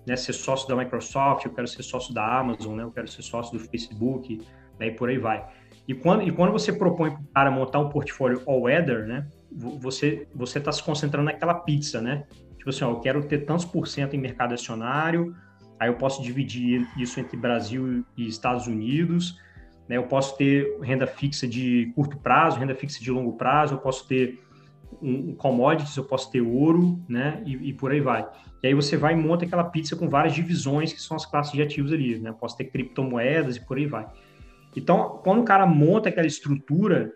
Speaker 2: né, ser sócio da Microsoft, eu quero ser sócio da Amazon, né? Eu quero ser sócio do Facebook, né? E por aí vai. E quando, e quando você propõe para o cara montar um portfólio all-weather, né? Você você está se concentrando naquela pizza, né? Tipo assim, ó, eu quero ter tantos por cento em mercado acionário, aí eu posso dividir isso entre Brasil e Estados Unidos, né? Eu posso ter renda fixa de curto prazo, renda fixa de longo prazo, eu posso ter um, commodities, eu posso ter ouro, né? E, e, por aí vai. E aí você vai e monta aquela pizza com várias divisões que são as classes de ativos ali, né? Eu posso ter criptomoedas e por aí vai. Então, quando o cara monta aquela estrutura,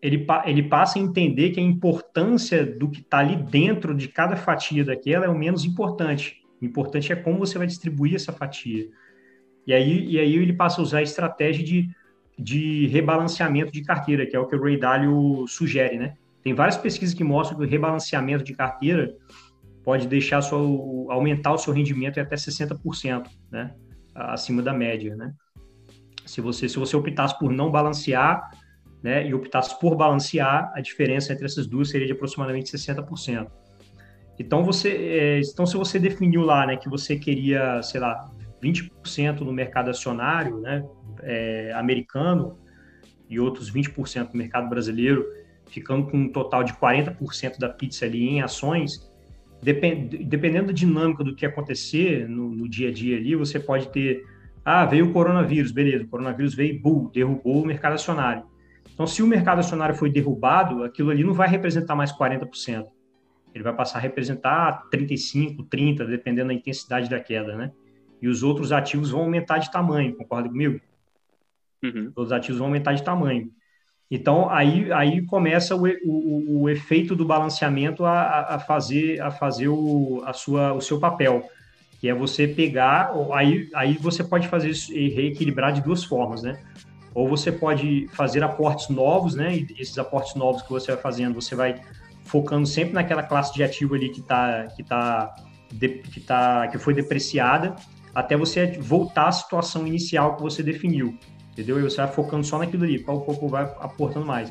Speaker 2: ele, ele passa a entender que a importância do que está ali dentro de cada fatia daquela é o menos importante. O importante é como você vai distribuir essa fatia. E aí, e aí ele passa a usar a estratégia de, de rebalanceamento de carteira, que é o que o Ray Dalio sugere, né? Tem várias pesquisas que mostram que o rebalanceamento de carteira pode deixar sua, aumentar o seu rendimento em até 60%, né? Acima da média, né? Se você, se você optasse por não balancear, né, e optasse por balancear, a diferença entre essas duas seria de aproximadamente 60%. Então, você, é, então se você definiu lá, né, que você queria, sei lá, 20% no mercado acionário, né, é, americano e outros 20% no mercado brasileiro, ficando com um total de 40% da pizza ali em ações, depend, dependendo da dinâmica do que acontecer no, no, dia a dia ali, você pode ter, ah, veio o coronavírus, beleza, o coronavírus veio, bull, derrubou o mercado acionário. Então, se o mercado acionário foi derrubado, aquilo ali não vai representar mais 40%. Ele vai passar a representar 35, 30, dependendo da intensidade da queda, né? E os outros ativos vão aumentar de tamanho, concorda comigo? Uhum. Os ativos vão aumentar de tamanho. Então, aí, aí começa o, o, o efeito do balanceamento a, a fazer, a fazer o, a sua, o seu papel, que é você pegar, aí, aí você pode fazer isso e reequilibrar de duas formas, né? Ou você pode fazer aportes novos, né? E esses aportes novos que você vai fazendo, você vai focando sempre naquela classe de ativo ali que está que tá, que tá que foi depreciada, até você voltar à situação inicial que você definiu, entendeu? E você vai focando só naquilo ali, pouco a pouco vai aportando mais.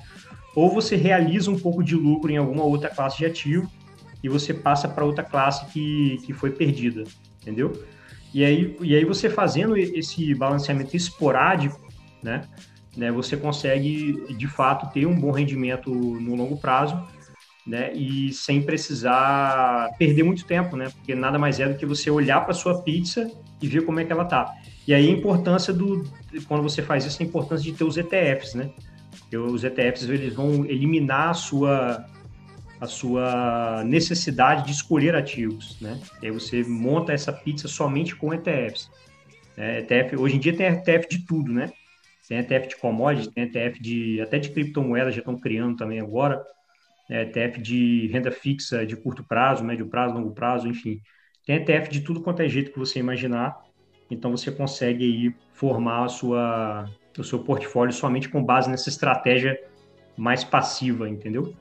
Speaker 2: Ou você realiza um pouco de lucro em alguma outra classe de ativo e você passa para outra classe que, que foi perdida, entendeu? E aí, e aí você fazendo esse balanceamento esporádico, né? né, você consegue de fato ter um bom rendimento no longo prazo, né, e sem precisar perder muito tempo, né, porque nada mais é do que você olhar para sua pizza e ver como é que ela tá. E aí a importância do quando você faz isso, a importância de ter os ETFs, né? Porque os ETFs eles vão eliminar a sua a sua necessidade de escolher ativos, né? E aí você monta essa pizza somente com ETFs. É, ETF, hoje em dia tem ETF de tudo, né? Tem ETF de commodities, tem ETF de até de criptomoedas já estão criando também agora. É, ETF de renda fixa de curto prazo, médio prazo, longo prazo, enfim. Tem ETF de tudo quanto é jeito que você imaginar. Então você consegue aí formar a sua, o seu portfólio somente com base nessa estratégia mais passiva, entendeu?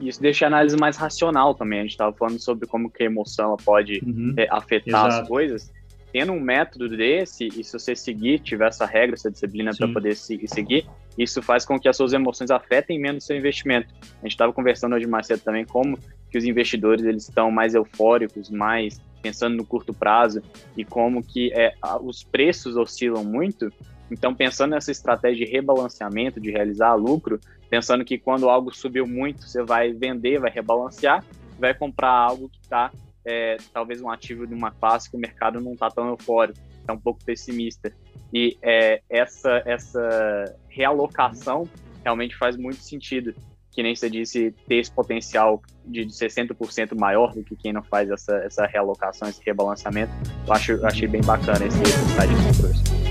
Speaker 3: Isso deixa a análise mais racional também. A gente estava falando sobre como que a emoção pode uhum, é, afetar exato. as coisas tendo um método desse, e se você seguir, tiver essa regra, essa disciplina para poder seguir, isso faz com que as suas emoções afetem menos seu investimento. A gente estava conversando hoje mais cedo também como que os investidores eles estão mais eufóricos, mais pensando no curto prazo e como que é, os preços oscilam muito. Então, pensando nessa estratégia de rebalanceamento, de realizar lucro, pensando que quando algo subiu muito, você vai vender, vai rebalancear, vai comprar algo que está é, talvez um ativo de uma classe que o mercado não está tão eufórico, está um pouco pessimista. E é, essa, essa realocação realmente faz muito sentido. Que nem você disse, ter esse potencial de 60% maior do que quem não faz essa, essa realocação, esse rebalanceamento. Eu acho, achei bem bacana esse insight que você trouxe.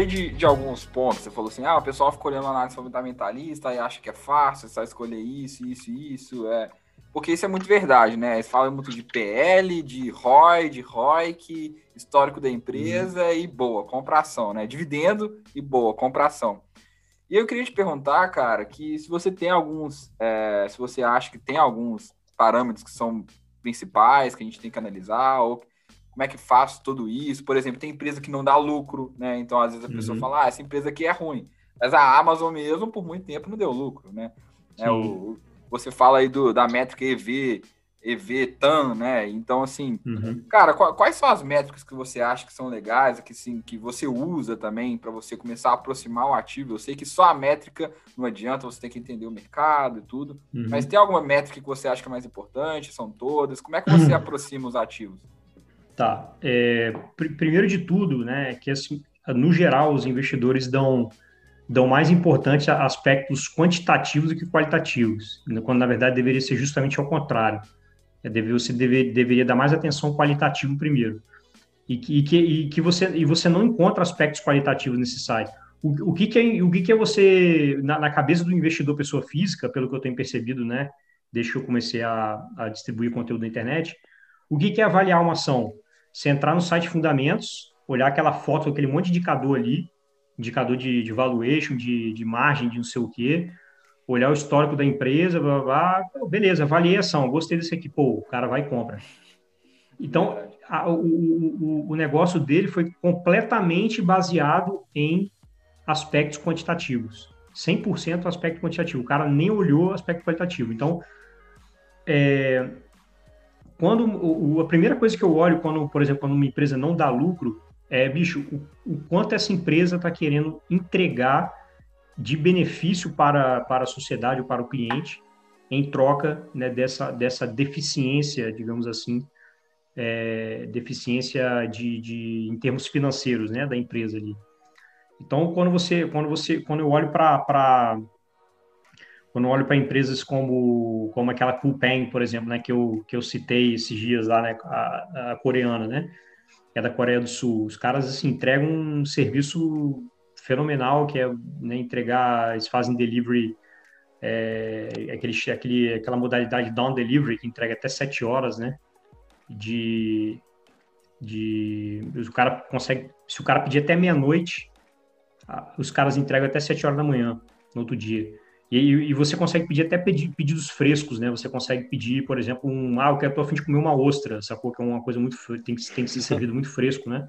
Speaker 1: Aí de, de alguns pontos. Você falou assim: ah, o pessoal fica olhando análise fundamentalista e acha que é fácil, só escolher isso, isso, isso. É. porque isso é muito verdade, né? Eles falam muito de PL, de ROI, de ROIC, histórico da empresa uhum. e boa, compração, né? Dividendo e boa, compração. E eu queria te perguntar, cara, que se você tem alguns, é, se você acha que tem alguns parâmetros que são principais que a gente tem que analisar, ou como é que faço tudo isso? Por exemplo, tem empresa que não dá lucro, né? Então, às vezes a pessoa uhum. fala, ah, essa empresa aqui é ruim. Mas a Amazon mesmo, por muito tempo, não deu lucro, né? É, o, você fala aí do, da métrica EV, EV, TAN, né? Então, assim, uhum. cara, quais são as métricas que você acha que são legais, que, sim, que você usa também para você começar a aproximar o ativo? Eu sei que só a métrica não adianta, você tem que entender o mercado e tudo, uhum. mas tem alguma métrica que você acha que é mais importante? São todas? Como é que você *clears throat* aproxima os ativos?
Speaker 2: Tá. É, pr primeiro de tudo, né, que assim, no geral os investidores dão dão mais importância a aspectos quantitativos do que qualitativos, quando na verdade deveria ser justamente ao contrário. É, você deve, deveria dar mais atenção qualitativo primeiro. E que, e que, e que você, e você não encontra aspectos qualitativos nesse site. O, o, que, que, é, o que, que é você, na, na, cabeça do investidor pessoa física, pelo que eu tenho percebido, né, desde que eu comecei a, a distribuir conteúdo na internet, o que, que é avaliar uma ação? Você entrar no site Fundamentos, olhar aquela foto, aquele monte de indicador ali, indicador de, de valuation, de, de margem, de não sei o quê, olhar o histórico da empresa, blá, blá, blá, beleza, avaliei a ação, gostei desse aqui, pô, o cara vai e compra. Então, a, o, o, o negócio dele foi completamente baseado em aspectos quantitativos. 100% aspecto quantitativo. O cara nem olhou aspecto qualitativo. Então, é, quando o, a primeira coisa que eu olho quando, por exemplo, quando uma empresa não dá lucro, é, bicho, o, o quanto essa empresa está querendo entregar de benefício para, para a sociedade ou para o cliente em troca né, dessa, dessa deficiência, digamos assim, é, deficiência de, de, em termos financeiros né, da empresa ali. Então, quando você, quando você, quando eu olho para quando olho para empresas como, como aquela Coupang, por exemplo, né, que eu, que eu citei esses dias lá, né, a, a coreana, né, é da Coreia do Sul. Os caras assim, entregam um serviço fenomenal, que é né, entregar, eles fazem delivery, é, aquele, aquele, aquela modalidade down delivery, que entrega até sete horas, né? De, de o cara consegue, se o cara pedir até meia-noite, os caras entregam até sete horas da manhã, no outro dia. E, e, você consegue pedir até pedidos frescos, né? Você consegue pedir, por exemplo, um, ah, eu quero, tô a fim de comer uma ostra, sacou? Que é uma coisa muito, tem que, tem que ser servido muito fresco, né?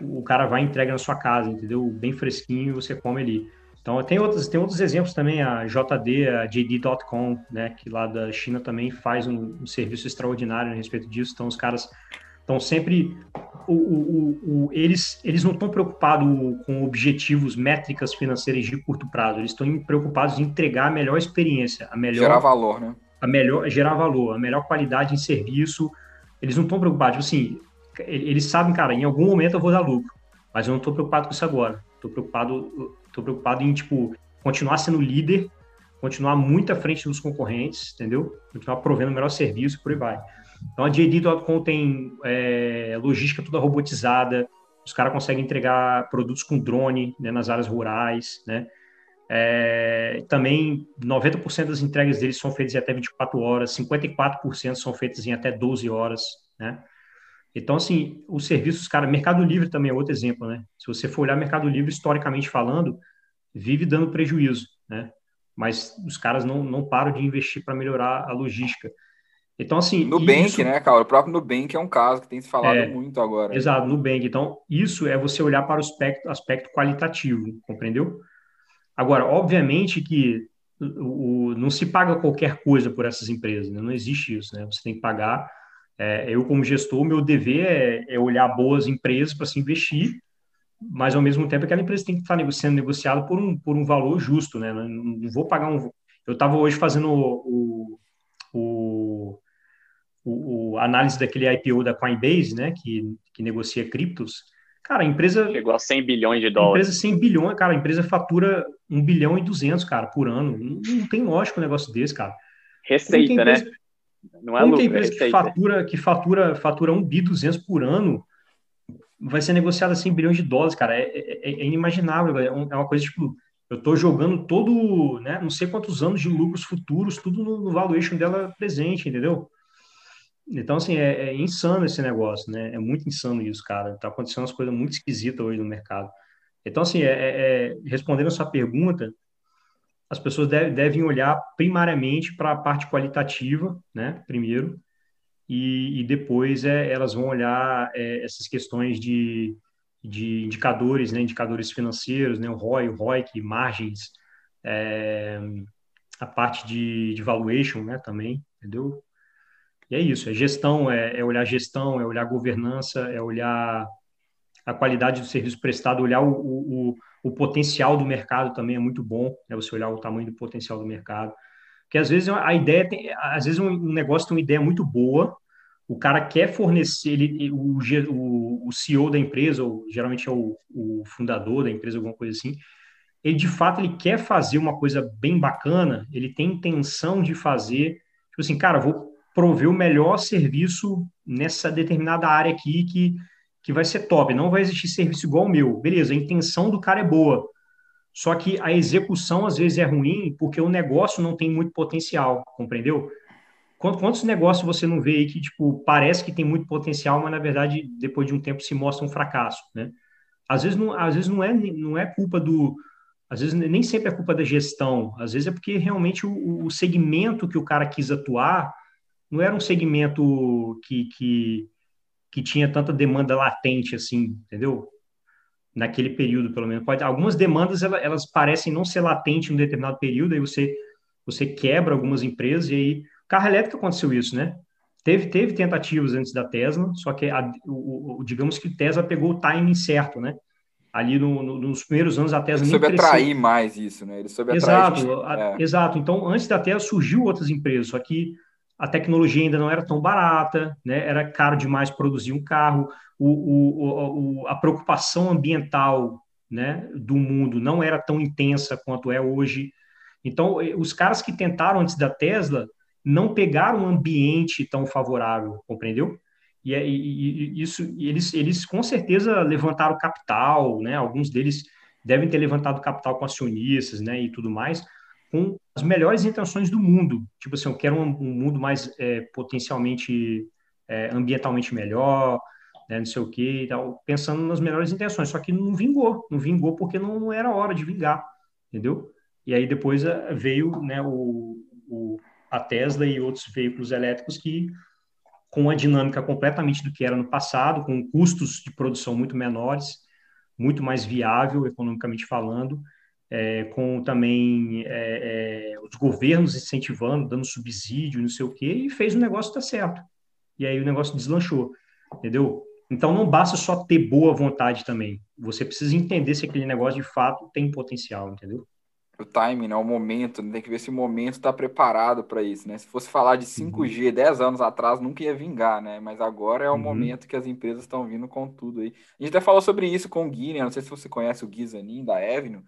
Speaker 2: O cara vai e entrega na sua casa, entendeu? Bem fresquinho e você come ali. Então, tem outros, tem outros exemplos também, a JD, a JD.com, né? Que lá da China também faz um, um serviço extraordinário a respeito disso. Então, os caras então, sempre o, o, o, eles, eles não estão preocupados com objetivos, métricas financeiras de curto prazo, eles estão preocupados em entregar a melhor experiência, a melhor.
Speaker 1: Gerar valor, né?
Speaker 2: A melhor, gerar valor, a melhor qualidade em serviço. Eles não estão preocupados, tipo assim, eles sabem, cara, em algum momento eu vou dar lucro, mas eu não estou preocupado com isso agora. Estou preocupado, tô preocupado em, tipo, continuar sendo líder, continuar muito à frente dos concorrentes, entendeu? Continuar provendo o melhor serviço e por aí vai. Então a JD.com tem é, logística toda robotizada, os caras conseguem entregar produtos com drone né, nas áreas rurais, né? É, também 90% das entregas deles são feitas em até 24 horas, 54% são feitas em até 12 horas, né? Então, assim, os serviços, cara, Mercado Livre também é outro exemplo, né? Se você for olhar Mercado Livre, historicamente falando, vive dando prejuízo, né? Mas os caras não, não param de investir para melhorar a logística. Então, assim.
Speaker 1: Nubank, isso... né, cara? O próprio Nubank é um caso que tem se falado é, muito agora.
Speaker 2: Exato, Nubank. Então, isso é você olhar para o aspecto, aspecto qualitativo, compreendeu? Agora, obviamente que o, o, não se paga qualquer coisa por essas empresas, né? não existe isso, né? Você tem que pagar. É, eu, como gestor, meu dever é, é olhar boas empresas para se investir, mas ao mesmo tempo aquela empresa tem que estar sendo negociada por um, por um valor justo, né? Não, não vou pagar um. Eu estava hoje fazendo o, o, o, análise daquele IPO da Coinbase, né, que, que negocia criptos, cara, a empresa...
Speaker 3: Chegou a 100 bilhões de dólares.
Speaker 2: empresa 100 bilhões, cara, a empresa fatura 1 bilhão e 200, cara, por ano. Não, não tem lógico um negócio desse, cara.
Speaker 3: Receita, né? empresa, né?
Speaker 2: Não é lucro, tem empresa que fatura, que fatura, fatura 1 bi 200 por ano vai ser negociada 100 bilhões de dólares, cara. É, é, é inimaginável, é, é uma coisa, tipo, eu estou jogando todo, né, não sei quantos anos de lucros futuros, tudo no, no valuation dela presente, entendeu? Então, assim, é, é, insano esse negócio, né? É muito insano isso, cara. Tá acontecendo umas coisas muito esquisitas hoje no mercado. Então, assim, é, é, é respondendo a sua pergunta, as pessoas deve, devem olhar primariamente para a parte qualitativa, né? Primeiro, e, e depois é, elas vão olhar é, essas questões de, de indicadores, né? Indicadores financeiros, né? O ROI, o ROIC, margens, a parte de, de valuation, né? Também, entendeu? É isso, é gestão, é, é olhar gestão, é olhar governança, é olhar a qualidade do serviço prestado, olhar o, o, o potencial do mercado também é muito bom, né? você olhar o tamanho do potencial do mercado. Porque às vezes a ideia tem, às vezes um negócio tem uma ideia muito boa, o cara quer fornecer, ele, o, o, o CEO da empresa, ou geralmente é o, o fundador da empresa, alguma coisa assim, ele de fato ele quer fazer uma coisa bem bacana, ele tem intenção de fazer, tipo assim, cara, vou prover o melhor serviço nessa determinada área aqui que, que vai ser top. Não vai existir serviço igual o meu. Beleza, a intenção do cara é boa. Só que a execução às vezes é ruim porque o negócio não tem muito potencial, compreendeu? Quantos negócios você não vê aí que, tipo, parece que tem muito potencial, mas na verdade, depois de um tempo, se mostra um fracasso, né? Às vezes não, às vezes não é, não é culpa do, às vezes nem sempre é culpa da gestão, às vezes é porque realmente o, o segmento que o cara quis atuar não era um segmento que, que, que tinha tanta demanda latente assim, entendeu? Naquele período, pelo menos. Pode, algumas demandas elas, elas parecem não ser latentes em um determinado período, aí você, você quebra algumas empresas, e aí. Carro elétrico aconteceu isso, né? Teve, teve tentativas antes da Tesla, só que a, o, o, digamos que Tesla pegou o timing certo, né? ali no, no, nos primeiros anos a Tesla
Speaker 1: Ele
Speaker 2: nem
Speaker 1: soube atrair mais isso, né? Ele soube
Speaker 2: exato,
Speaker 1: atrair.
Speaker 2: A, é. Exato. Então, antes da Tesla surgiu outras empresas, só que a tecnologia ainda não era tão barata, né? era caro demais produzir um carro, o, o, o, a preocupação ambiental né, do mundo não era tão intensa quanto é hoje. Então, eh, os caras que tentaram antes da Tesla não pegaram um ambiente tão favorável, compreendeu? E, é, e, e isso, eles, eles com certeza levantaram capital, né? Alguns deles devem ter levantado capital com acionistas, né? E tudo mais, com as melhores intenções do mundo. Tipo assim, eu quero um, um mundo mais é, potencialmente é, ambientalmente melhor, né, não sei o quê, tal, pensando nas melhores intenções. Só que não vingou, não vingou porque não, não era hora de vingar, entendeu? E aí depois é, veio né, o, o, a Tesla e outros veículos elétricos que com uma dinâmica completamente do que era no passado, com custos de produção muito menores, muito mais viável economicamente falando, é, com também é, é, os governos incentivando, dando subsídio, não sei o quê, e fez o negócio dar certo. E aí o negócio deslanchou, entendeu? Então não basta só ter boa vontade também. Você precisa entender se aquele negócio de fato tem potencial, entendeu?
Speaker 1: O timing, né? O momento, né? tem que ver se o momento está preparado para isso, né? Se fosse falar de 5G uhum. 10 anos atrás, nunca ia vingar, né? Mas agora é o uhum. momento que as empresas estão vindo com tudo aí. A gente até falou sobre isso com o Gui, né? Não sei se você conhece o Gui Zanin, da Avenue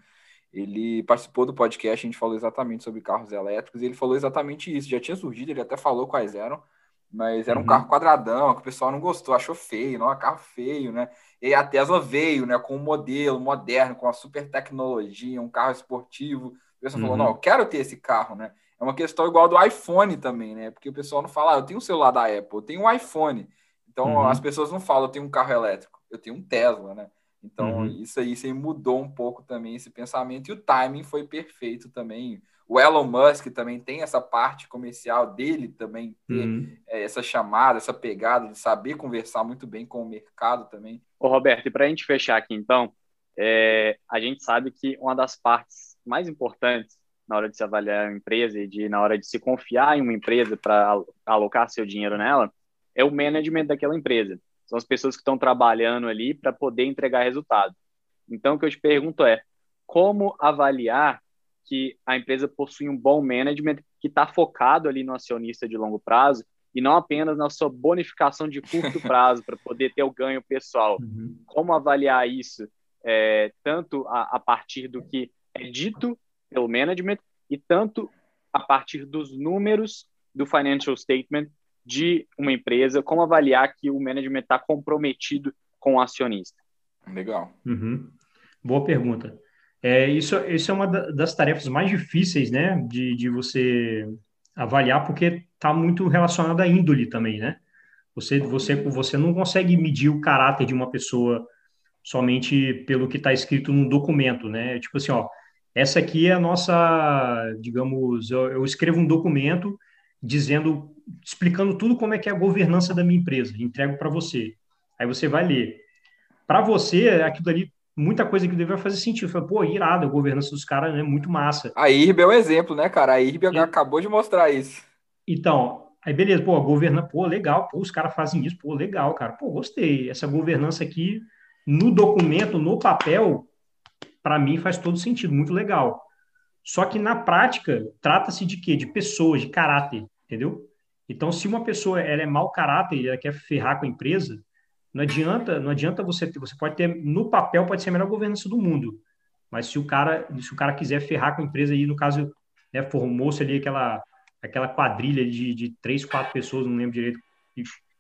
Speaker 1: ele participou do podcast, a gente falou exatamente sobre carros elétricos, e ele falou exatamente isso. Já tinha surgido, ele até falou quais eram, mas era um uhum. carro quadradão, que o pessoal não gostou, achou feio, não é carro feio, né? E a Tesla veio, né, com um modelo moderno, com a super tecnologia, um carro esportivo. O pessoal uhum. falou: não, eu quero ter esse carro, né? É uma questão igual do iPhone também, né? Porque o pessoal não fala, ah, eu tenho um celular da Apple, eu tenho um iPhone. Então uhum. as pessoas não falam, eu tenho um carro elétrico, eu tenho um Tesla, né? Então, uhum. isso, aí, isso aí mudou um pouco também esse pensamento, e o timing foi perfeito também. O Elon Musk também tem essa parte comercial dele também, ter uhum. é, essa chamada, essa pegada de saber conversar muito bem com o mercado também.
Speaker 3: Ô, Roberto, e para a gente fechar aqui então, é, a gente sabe que uma das partes mais importantes na hora de se avaliar a empresa e de, na hora de se confiar em uma empresa para alocar seu dinheiro nela é o management daquela empresa. São as pessoas que estão trabalhando ali para poder entregar resultado. Então, o que eu te pergunto é, como avaliar que a empresa possui um bom management que está focado ali no acionista de longo prazo e não apenas na sua bonificação de curto *laughs* prazo para poder ter o ganho pessoal. Uhum. Como avaliar isso, é, tanto a, a, partir do que é dito pelo management e tanto a partir dos números do financial statement de uma empresa, como avaliar que o management está comprometido com o acionista?
Speaker 1: Legal.
Speaker 2: Uhum. Boa pergunta. É, isso, isso é uma das tarefas mais difíceis, né, de, de você avaliar, porque está muito relacionado à índole também, né? Você, você, você não consegue medir o caráter de uma pessoa somente pelo que está escrito no documento, né? Tipo assim, ó, essa aqui é a nossa, digamos, eu, eu escrevo um documento dizendo, explicando tudo como é que é a governança da minha empresa, entrego para você. Aí você vai ler. Para você, aquilo ali, muita coisa que deve fazer sentido. Fala, pô, irado, a governança dos caras é né, muito massa.
Speaker 1: A IRB é um exemplo, né, cara? A IRB e... acabou de mostrar isso.
Speaker 2: Então, aí beleza, pô, a governança, pô, legal, pô, os caras fazem isso, pô, legal, cara, pô, gostei. Essa governança aqui, no documento, no papel, para mim faz todo sentido, muito legal. Só que na prática, trata-se de quê? De pessoas, de caráter, entendeu? Então, se uma pessoa ela é mau caráter e ela quer ferrar com a empresa, não adianta, não adianta você ter, você pode ter no papel pode ser a melhor governança do mundo, mas se o cara, se o cara quiser ferrar com a empresa aí, no caso, né, formou-se ali aquela aquela quadrilha de, de três, quatro pessoas, não lembro direito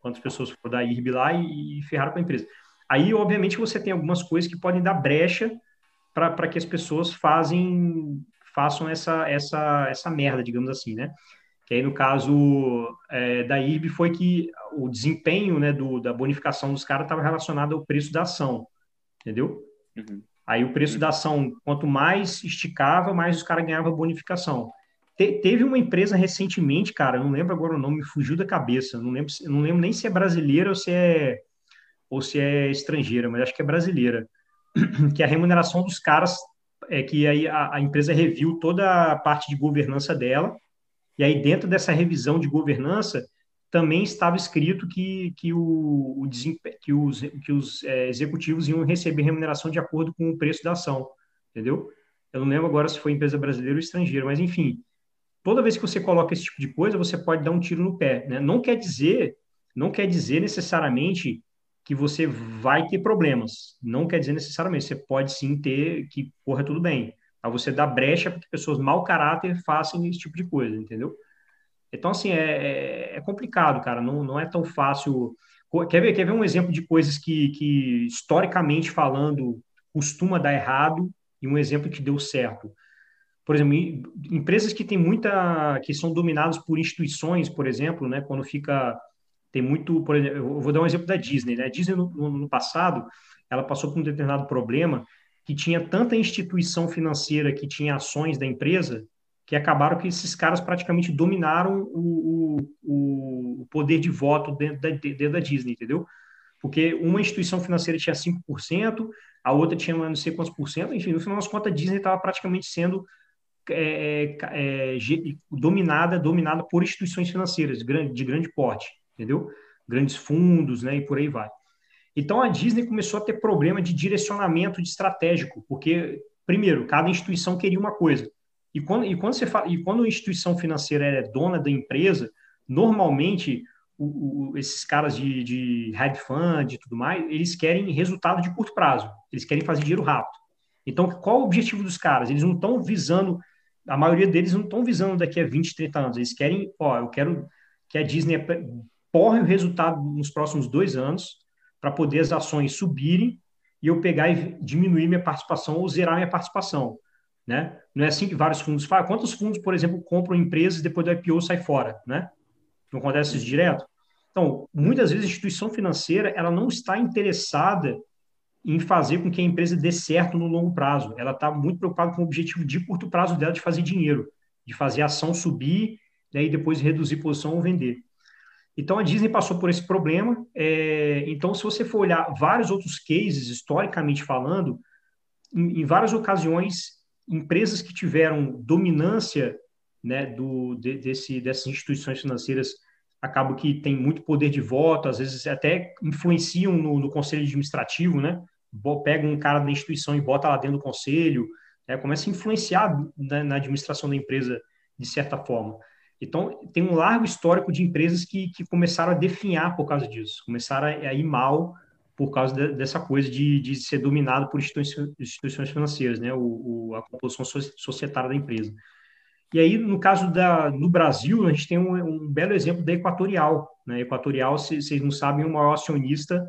Speaker 2: quantas pessoas foram da IRB lá e, e ferraram com a empresa. Aí, obviamente, você tem algumas coisas que podem dar brecha para que as pessoas fazem, façam essa, essa, essa merda, digamos assim, né? Que aí, no caso é, da IRB, foi que o desempenho né, do, da bonificação dos caras estava relacionado ao preço da ação, entendeu? Uhum. Aí o preço uhum. da ação, quanto mais esticava, mais os caras ganhavam bonificação. Te, teve uma empresa recentemente, cara, não lembro agora o nome, me fugiu da cabeça, não lembro, não lembro nem se é brasileira ou se é, ou se é estrangeira, mas acho que é brasileira, *clears throat* que a remuneração dos caras é que aí a, a empresa reviu toda a parte de governança dela, e aí dentro dessa revisão de governança também estava escrito que, que, o, o que os, que os é, executivos iam receber remuneração de acordo com o preço da ação, entendeu? Eu não lembro agora se foi empresa brasileira ou estrangeira, mas enfim, toda vez que você coloca esse tipo de coisa, você pode dar um tiro no pé, né? Não quer dizer, não quer dizer necessariamente que você vai ter problemas. Não quer dizer necessariamente, você pode sim ter que corra tudo bem. A você dá brecha para que pessoas mau caráter façam esse tipo de coisa, entendeu? Então, assim, é, é, é complicado, cara. Não, não é tão fácil. Quer ver, quer ver um exemplo de coisas que, que, historicamente falando, costuma dar errado e um exemplo que deu certo? Por exemplo, empresas que têm muita. que são dominadas por instituições, por exemplo, né? Quando fica tem muito, por exemplo, eu vou dar um exemplo da Disney, né? A Disney no, no, passado, ela passou por um determinado problema que tinha tanta instituição financeira que tinha ações da empresa que acabaram que esses caras praticamente dominaram o, o, o poder de voto dentro da, dentro da Disney, entendeu? Porque uma instituição financeira tinha 5%, a outra tinha não sei quantos por cento, enfim, no final das contas, a Disney estava praticamente sendo é, é, é dominada, dominada por instituições financeiras de grande, de grande porte entendeu? Grandes fundos, né, e por aí vai. Então a Disney começou a ter problema de direcionamento de estratégico, porque primeiro, cada instituição queria uma coisa. E quando, e quando você fala, e quando a instituição financeira é dona da empresa, normalmente o, o, esses caras de, de hedge fund e tudo mais, eles querem resultado de curto prazo. Eles querem fazer dinheiro rápido. Então, qual o objetivo dos caras? Eles não estão visando, a maioria deles não estão visando daqui a 20, 30 anos. Eles querem, ó, eu quero que a Disney porre o resultado nos próximos dois anos para poder as ações subirem e eu pegar e diminuir minha participação ou zerar minha participação. Né? Não é assim que vários fundos fazem. Quantos fundos, por exemplo, compram empresas depois do IPO sai fora? Né? Não acontece isso direto? Então, muitas vezes a instituição financeira ela não está interessada em fazer com que a empresa dê certo no longo prazo. Ela está muito preocupada com o objetivo de curto prazo dela de fazer dinheiro, de fazer a ação subir né, e depois reduzir posição ou vender. Então a Disney passou por esse problema. É, então, se você for olhar vários outros cases, historicamente falando, em, em várias ocasiões, empresas que tiveram dominância né, do, de, desse, dessas instituições financeiras acabam que têm muito poder de voto, às vezes até influenciam no, no conselho administrativo, né? Pega um cara da instituição e bota lá dentro do conselho, né, começa a influenciar na, na administração da empresa de certa forma. Então, tem um largo histórico de empresas que, que começaram a definhar por causa disso, começaram a, ir mal por causa de, dessa coisa de, de ser dominado por instituições, instituições financeiras, né? O, o, a composição societária da empresa. E aí, no caso da, no Brasil, a gente tem um, um belo exemplo da Equatorial. Né? Equatorial, se vocês não sabem, o maior acionista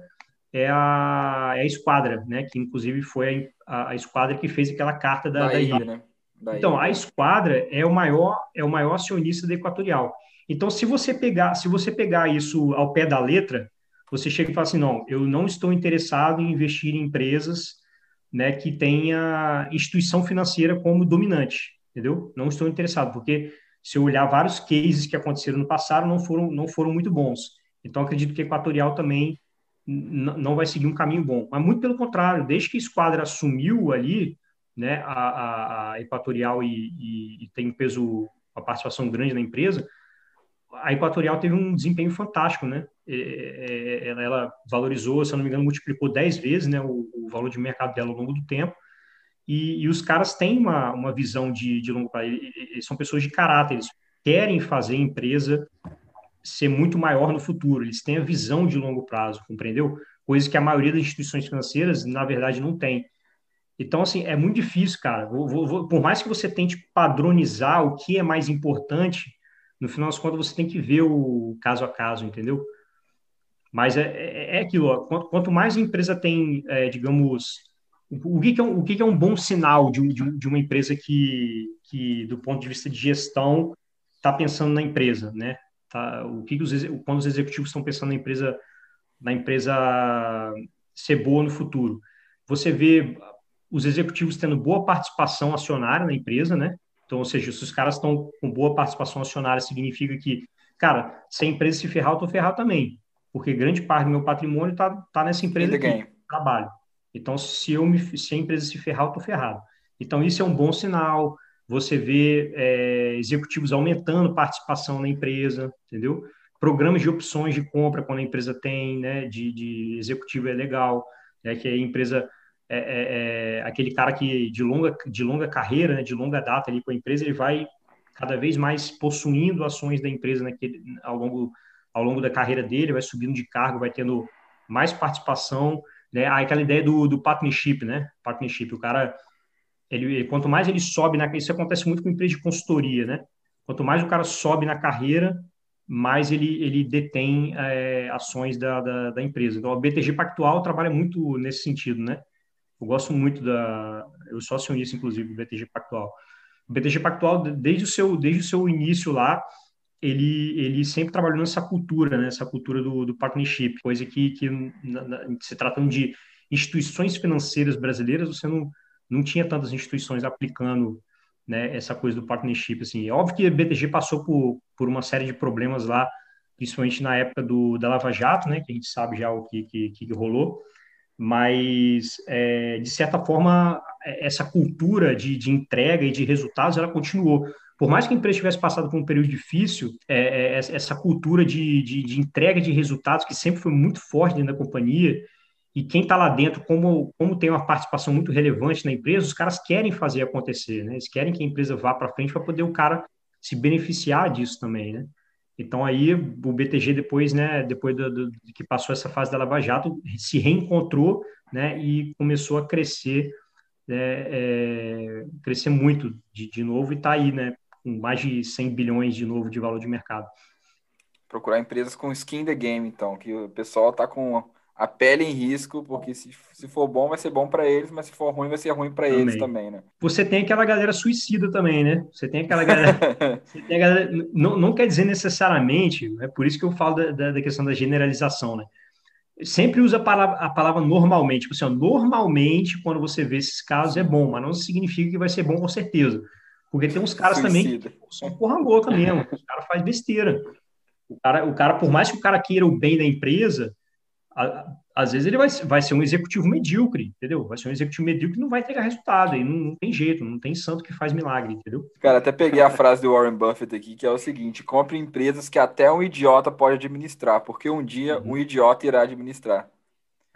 Speaker 2: é a, é a Esquadra, né? Que inclusive foi a, a Esquadra que fez aquela carta da, da, ilha. Né? Da então, a Esquadra é o maior é o maior acionista da Equatorial. Então, se você pegar se você pegar isso ao pé da letra, você chega e fala assim, não, eu não estou interessado em investir em empresas, né, que tenha instituição financeira como dominante, entendeu? Não estou interessado, porque se eu olhar vários cases que aconteceram no passado, não foram não foram muito bons. Então, acredito que a Equatorial também não vai seguir um caminho bom. Mas muito pelo contrário, desde que a esquadra assumiu ali, né, a, a, Equatorial e, e, e, tem um peso, uma participação grande na empresa, a Equatorial teve um desempenho fantástico, né? Ela, ela valorizou, se eu não me engano, multiplicou 10 vezes, né, o, o valor de mercado dela ao longo do tempo. E, e os caras têm uma, uma visão de, de longo prazo. Eles são pessoas de caráter, eles querem fazer a empresa ser muito maior no futuro, eles têm a visão de longo prazo, compreendeu? Coisa que a maioria das instituições financeiras, na verdade, não tem. Então, assim, é muito difícil, cara. Vou, vou, por mais que você tente padronizar o que é mais importante, no final das contas você tem que ver o caso a caso, entendeu? Mas é, é, é aquilo, ó, quanto, quanto, mais a empresa tem, é, digamos, o, que, que, é um, o que, que, é um bom sinal de, de, de uma empresa que, que, do ponto de vista de gestão, está pensando na empresa, né? Tá? O que, os, quando os executivos estão pensando na empresa, na empresa ser boa no futuro. Você vê os executivos tendo boa participação acionária na empresa, né? Então, ou seja, se os caras estão com boa participação acionária, significa que, cara, se a empresa se ferrar, eu tô ferrado também. Porque grande parte do meu patrimônio está tá nessa empresa que trabalho. Então, se, eu me, se a empresa se ferrar, eu tô ferrado. Então, isso é um bom sinal você vê é, executivos aumentando participação na empresa, entendeu? Programas de opções de compra quando a empresa tem, né, de, de executivo é legal, é que a empresa é, é, é, aquele cara que de longa de longa carreira, né, de longa data ali com a empresa, ele vai cada vez mais possuindo ações da empresa naquele, ao longo ao longo da carreira dele, vai subindo de cargo, vai tendo mais participação, né? Aí aquela ideia do, do partnership, né? Partnership, o cara ele, quanto mais ele sobe isso acontece muito com empresa de consultoria, né? Quanto mais o cara sobe na carreira, mais ele, ele detém é, ações da, da, da, empresa. Então, a BTG Pactual trabalha muito nesse sentido, né? Eu gosto muito da... Eu sou acionista, inclusive, do BTG Pactual. O BTG Pactual, desde o seu, desde o seu início lá, ele, ele sempre trabalhou nessa cultura, né? Essa cultura do, do partnership, coisa que, que na, na, se tratando de instituições financeiras brasileiras, você não não tinha tantas instituições aplicando né, essa coisa do partnership. Assim. É óbvio que a BTG passou por, por uma série de problemas lá, principalmente na época do, da Lava Jato, né, que a gente sabe já o que, que, que rolou, mas, é, de certa forma, é, essa cultura de, de entrega e de resultados, ela continuou. Por mais que a empresa tivesse passado por um período difícil, é, é, essa cultura de, de, de entrega de resultados, que sempre foi muito forte dentro da companhia, e quem está lá dentro, como, como tem uma participação muito relevante na empresa, os caras querem fazer acontecer, né? Eles querem que a empresa vá para frente para poder o cara se beneficiar disso também, né? Então aí o BTG depois, né, depois do, do, que passou essa fase da Lava Jato, se reencontrou, né, e começou a crescer, né, é, crescer muito de, de novo e está aí, né, com mais de 100 bilhões de novo de valor de mercado.
Speaker 1: Procurar empresas com skin in the game, então, que o pessoal está com a pele em risco, porque se, se for bom, vai ser bom para eles, mas se for ruim, vai ser ruim para eles também, né?
Speaker 2: Você tem aquela galera suicida também, né? Você tem aquela galera. *laughs* tem a galera não, não quer dizer necessariamente, é por isso que eu falo da, da, da questão da generalização, né? Sempre usa a palavra, a palavra normalmente. Tipo assim, ó, normalmente, quando você vê esses casos, é bom, mas não significa que vai ser bom com certeza. Porque tem uns caras Suicida. também que são porra louca mesmo. O cara faz besteira. O cara, o cara, por mais que o cara queira o bem da empresa, às vezes ele vai, vai ser um executivo medíocre, entendeu? Vai ser um executivo medíocre que não vai entregar resultado, e não, não, tem jeito, não tem santo que faz milagre, entendeu?
Speaker 1: Cara, até peguei a frase do Warren Buffett aqui, que é o seguinte: compre empresas que até um idiota pode administrar, porque um dia uhum. um idiota irá administrar.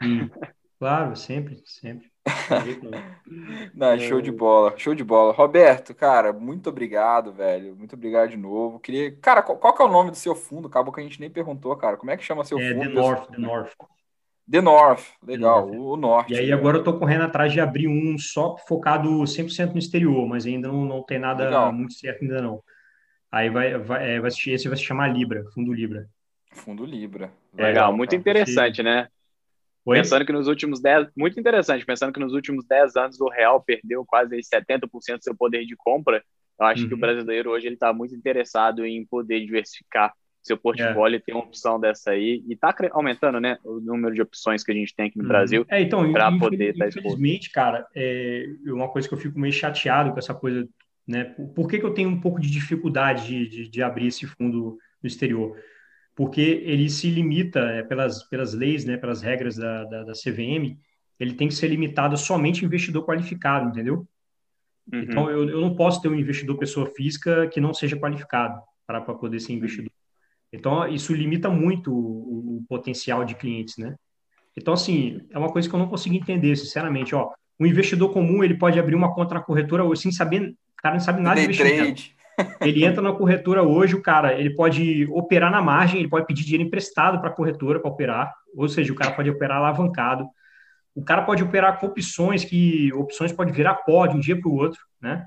Speaker 2: Hum. Claro, sempre, sempre. *laughs*
Speaker 1: Não, show de bola, show de bola. Roberto, cara, muito obrigado, velho. Muito obrigado de novo. Queria, cara, qual, qual que é o nome do seu fundo? Acabou que a gente nem perguntou, cara. Como é que chama seu é, fundo?
Speaker 2: The North, The North.
Speaker 1: The North, legal, The North. o norte.
Speaker 2: E aí agora eu tô correndo atrás de abrir um só focado 100% no exterior, mas ainda não, não tem nada legal. muito certo ainda não. Aí vai, vai, é, vai, esse vai se chamar Libra, Fundo Libra.
Speaker 1: Fundo Libra.
Speaker 3: Legal, legal muito interessante, né? Oi? Pensando que nos últimos 10, muito interessante, pensando que nos últimos 10 anos o real perdeu quase 70% do seu poder de compra, eu acho uhum. que o uhum. brasileiro hoje ele está muito interessado em poder diversificar seu portfólio é. ter uma opção dessa aí. E está aumentando, né, o número de opções que a gente tem aqui no uhum. Brasil
Speaker 2: é, então, para poder estar tá Infelizmente, cara, é uma coisa que eu fico meio chateado com essa coisa, né? Por que, que eu tenho um pouco de dificuldade de, de, de abrir esse fundo no exterior? Porque ele se limita é, pelas, pelas leis, né, pelas regras da, da, da CVM, ele tem que ser limitado somente investidor qualificado, entendeu? Uhum. Então, eu, eu não posso ter um investidor pessoa física que não seja qualificado para poder ser investidor. Então, isso limita muito o, o, potencial de clientes, né? Então, assim, é uma coisa que eu não consigo entender, sinceramente. Ó, um investidor comum, ele pode abrir uma conta na corretora sem saber, o cara não sabe nada de investimento. Ele entra na corretora hoje, o cara, ele pode operar na margem, ele pode pedir dinheiro emprestado para a corretora para operar, ou seja, o cara pode operar alavancado. O cara pode operar com opções que opções pode virar pó de um dia para o outro, né?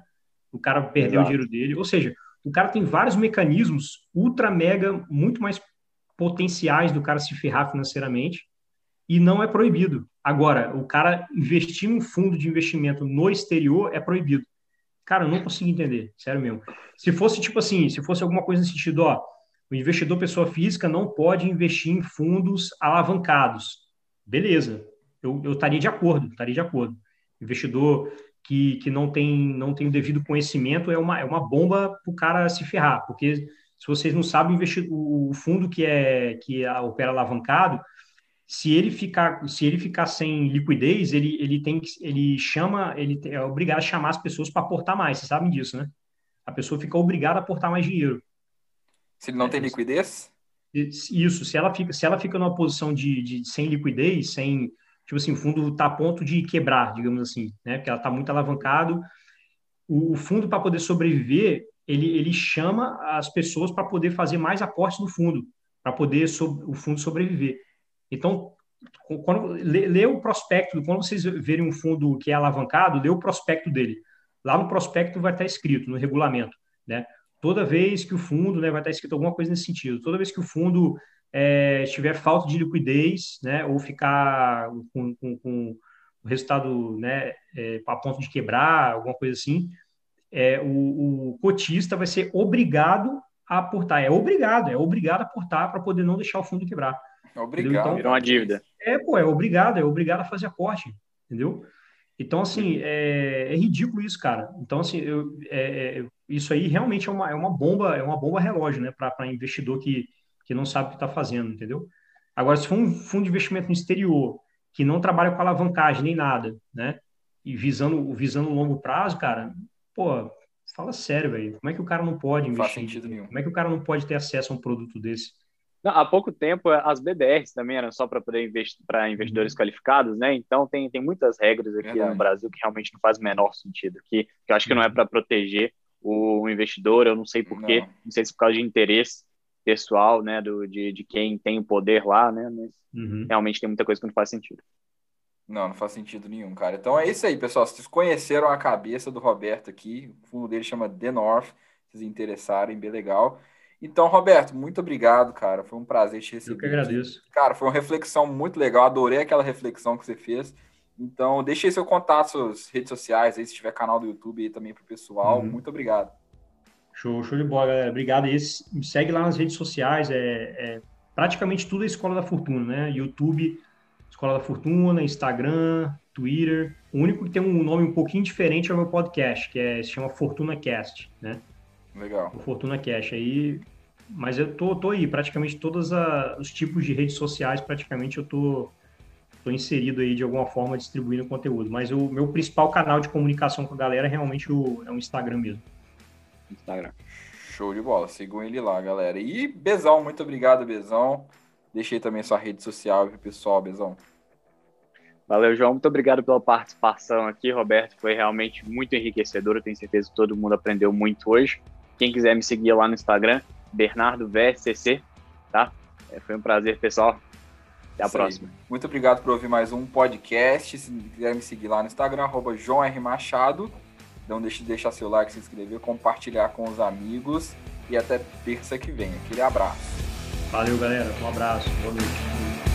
Speaker 2: O cara perdeu Exato. o dinheiro dele. Ou seja, o cara tem vários mecanismos ultra mega muito mais potenciais do cara se ferrar financeiramente e não é proibido. Agora, o cara investir num fundo de investimento no exterior é proibido. Cara, eu não consigo entender, sério mesmo. Se fosse tipo assim, se fosse alguma coisa nesse sentido, ó, o investidor pessoa física não pode investir em fundos alavancados. Beleza, eu, eu estaria de acordo, estaria de acordo. Investidor que, que não, tem, não tem o devido conhecimento é uma, é uma bomba para o cara se ferrar, porque se vocês não sabem, o fundo que é que opera alavancado, se ele ficar se ele ficar sem liquidez, ele, ele tem ele chama, ele é obrigado a chamar as pessoas para aportar mais, vocês sabem disso, né? A pessoa fica obrigada a aportar mais dinheiro.
Speaker 1: Se ele não é, tem liquidez?
Speaker 2: Isso, se ela fica, se ela fica numa posição de, de sem liquidez, sem tipo assim, o fundo está a ponto de quebrar, digamos assim, né? Porque ela está muito alavancado. O, o fundo, para poder sobreviver, ele, ele chama as pessoas para poder fazer mais aportes no fundo, para poder so, o fundo sobreviver. Então, quando lê, lê, o prospecto, quando vocês verem um fundo que é alavancado, lê o prospecto dele. Lá no prospecto vai estar escrito, no regulamento, né? Toda vez que o fundo, né, vai estar escrito alguma coisa nesse sentido. Toda vez que o fundo é, tiver falta de liquidez, né, ou ficar com, com, com o resultado né, é, a ponto de quebrar, alguma coisa assim, é, o, o, cotista vai ser obrigado a aportar. É obrigado, é obrigado a aportar para poder não deixar o fundo quebrar.
Speaker 1: É obrigado. Então,
Speaker 3: Virou uma dívida.
Speaker 2: É, pô, é obrigado, é obrigado a fazer aporte, entendeu? Então, assim, é, é ridículo isso, cara. Então, assim, eu, é, é isso aí realmente é uma, é uma bomba, é uma bomba relógio, né, para investidor que, que não sabe o que está fazendo, entendeu? Agora, se for um fundo de investimento no exterior, que não trabalha com alavancagem nem nada, né? E visando, visando longo prazo, cara, pô, fala sério, velho. Como é que o cara não pode investir? Não
Speaker 1: faz sentido nenhum.
Speaker 2: Como é que o cara não pode ter acesso a um produto desse?
Speaker 3: Não, há pouco tempo, as BDRs também eram só para poder investir para investidores uhum. qualificados, né? Então tem, tem muitas regras aqui Verdade. no Brasil que realmente não faz o menor sentido, que, que eu acho que não é uhum. para proteger o investidor, eu não sei porquê, não. não sei se por causa de interesse, pessoal, né, do, de, de quem tem o poder lá, né, mas uhum. realmente tem muita coisa que não faz sentido.
Speaker 1: Não, não faz sentido nenhum, cara. Então é isso aí, pessoal. Vocês conheceram a cabeça do Roberto aqui, o fundo dele chama The North, se vocês interessarem, bem legal. Então, Roberto, muito obrigado, cara. Foi um prazer te receber.
Speaker 2: Eu que agradeço.
Speaker 1: Cara, foi uma reflexão muito legal. Adorei aquela reflexão que você fez. Então, deixe aí seu contato, suas redes sociais, aí, se tiver canal do YouTube aí também para o pessoal. Uhum. Muito obrigado.
Speaker 2: Show, show de bola, galera. Obrigado. E me segue lá nas redes sociais. É, é, praticamente tudo é Escola da Fortuna, né? YouTube, Escola da Fortuna, Instagram, Twitter. O único que tem um nome um pouquinho diferente é o meu podcast, que é, se chama Fortuna Cast, né?
Speaker 1: Legal.
Speaker 2: O Fortuna Cast. Aí, mas eu tô, tô aí, praticamente todos a, os tipos de redes sociais, praticamente eu tô, tô inserido aí de alguma forma distribuindo conteúdo. Mas o meu principal canal de comunicação com a galera é realmente o, é o Instagram mesmo.
Speaker 3: Instagram.
Speaker 1: Show de bola. Sigam ele lá, galera. E Bezão, muito obrigado, Bezão. Deixei também sua rede social pro pessoal, Bezão.
Speaker 3: Valeu, João. Muito obrigado pela participação aqui, Roberto. Foi realmente muito enriquecedor. Eu tenho certeza que todo mundo aprendeu muito hoje. Quem quiser me seguir lá no Instagram, Bernardo VSCC, tá? É, foi um prazer, pessoal. Até a Isso próxima. Aí.
Speaker 1: Muito obrigado por ouvir mais um podcast. Se quiser me seguir lá no Instagram, arroba João R. Machado. Não deixe de deixar seu like, se inscrever, compartilhar com os amigos e até terça que vem. Aquele abraço.
Speaker 2: Valeu, galera. Um abraço. Boa noite.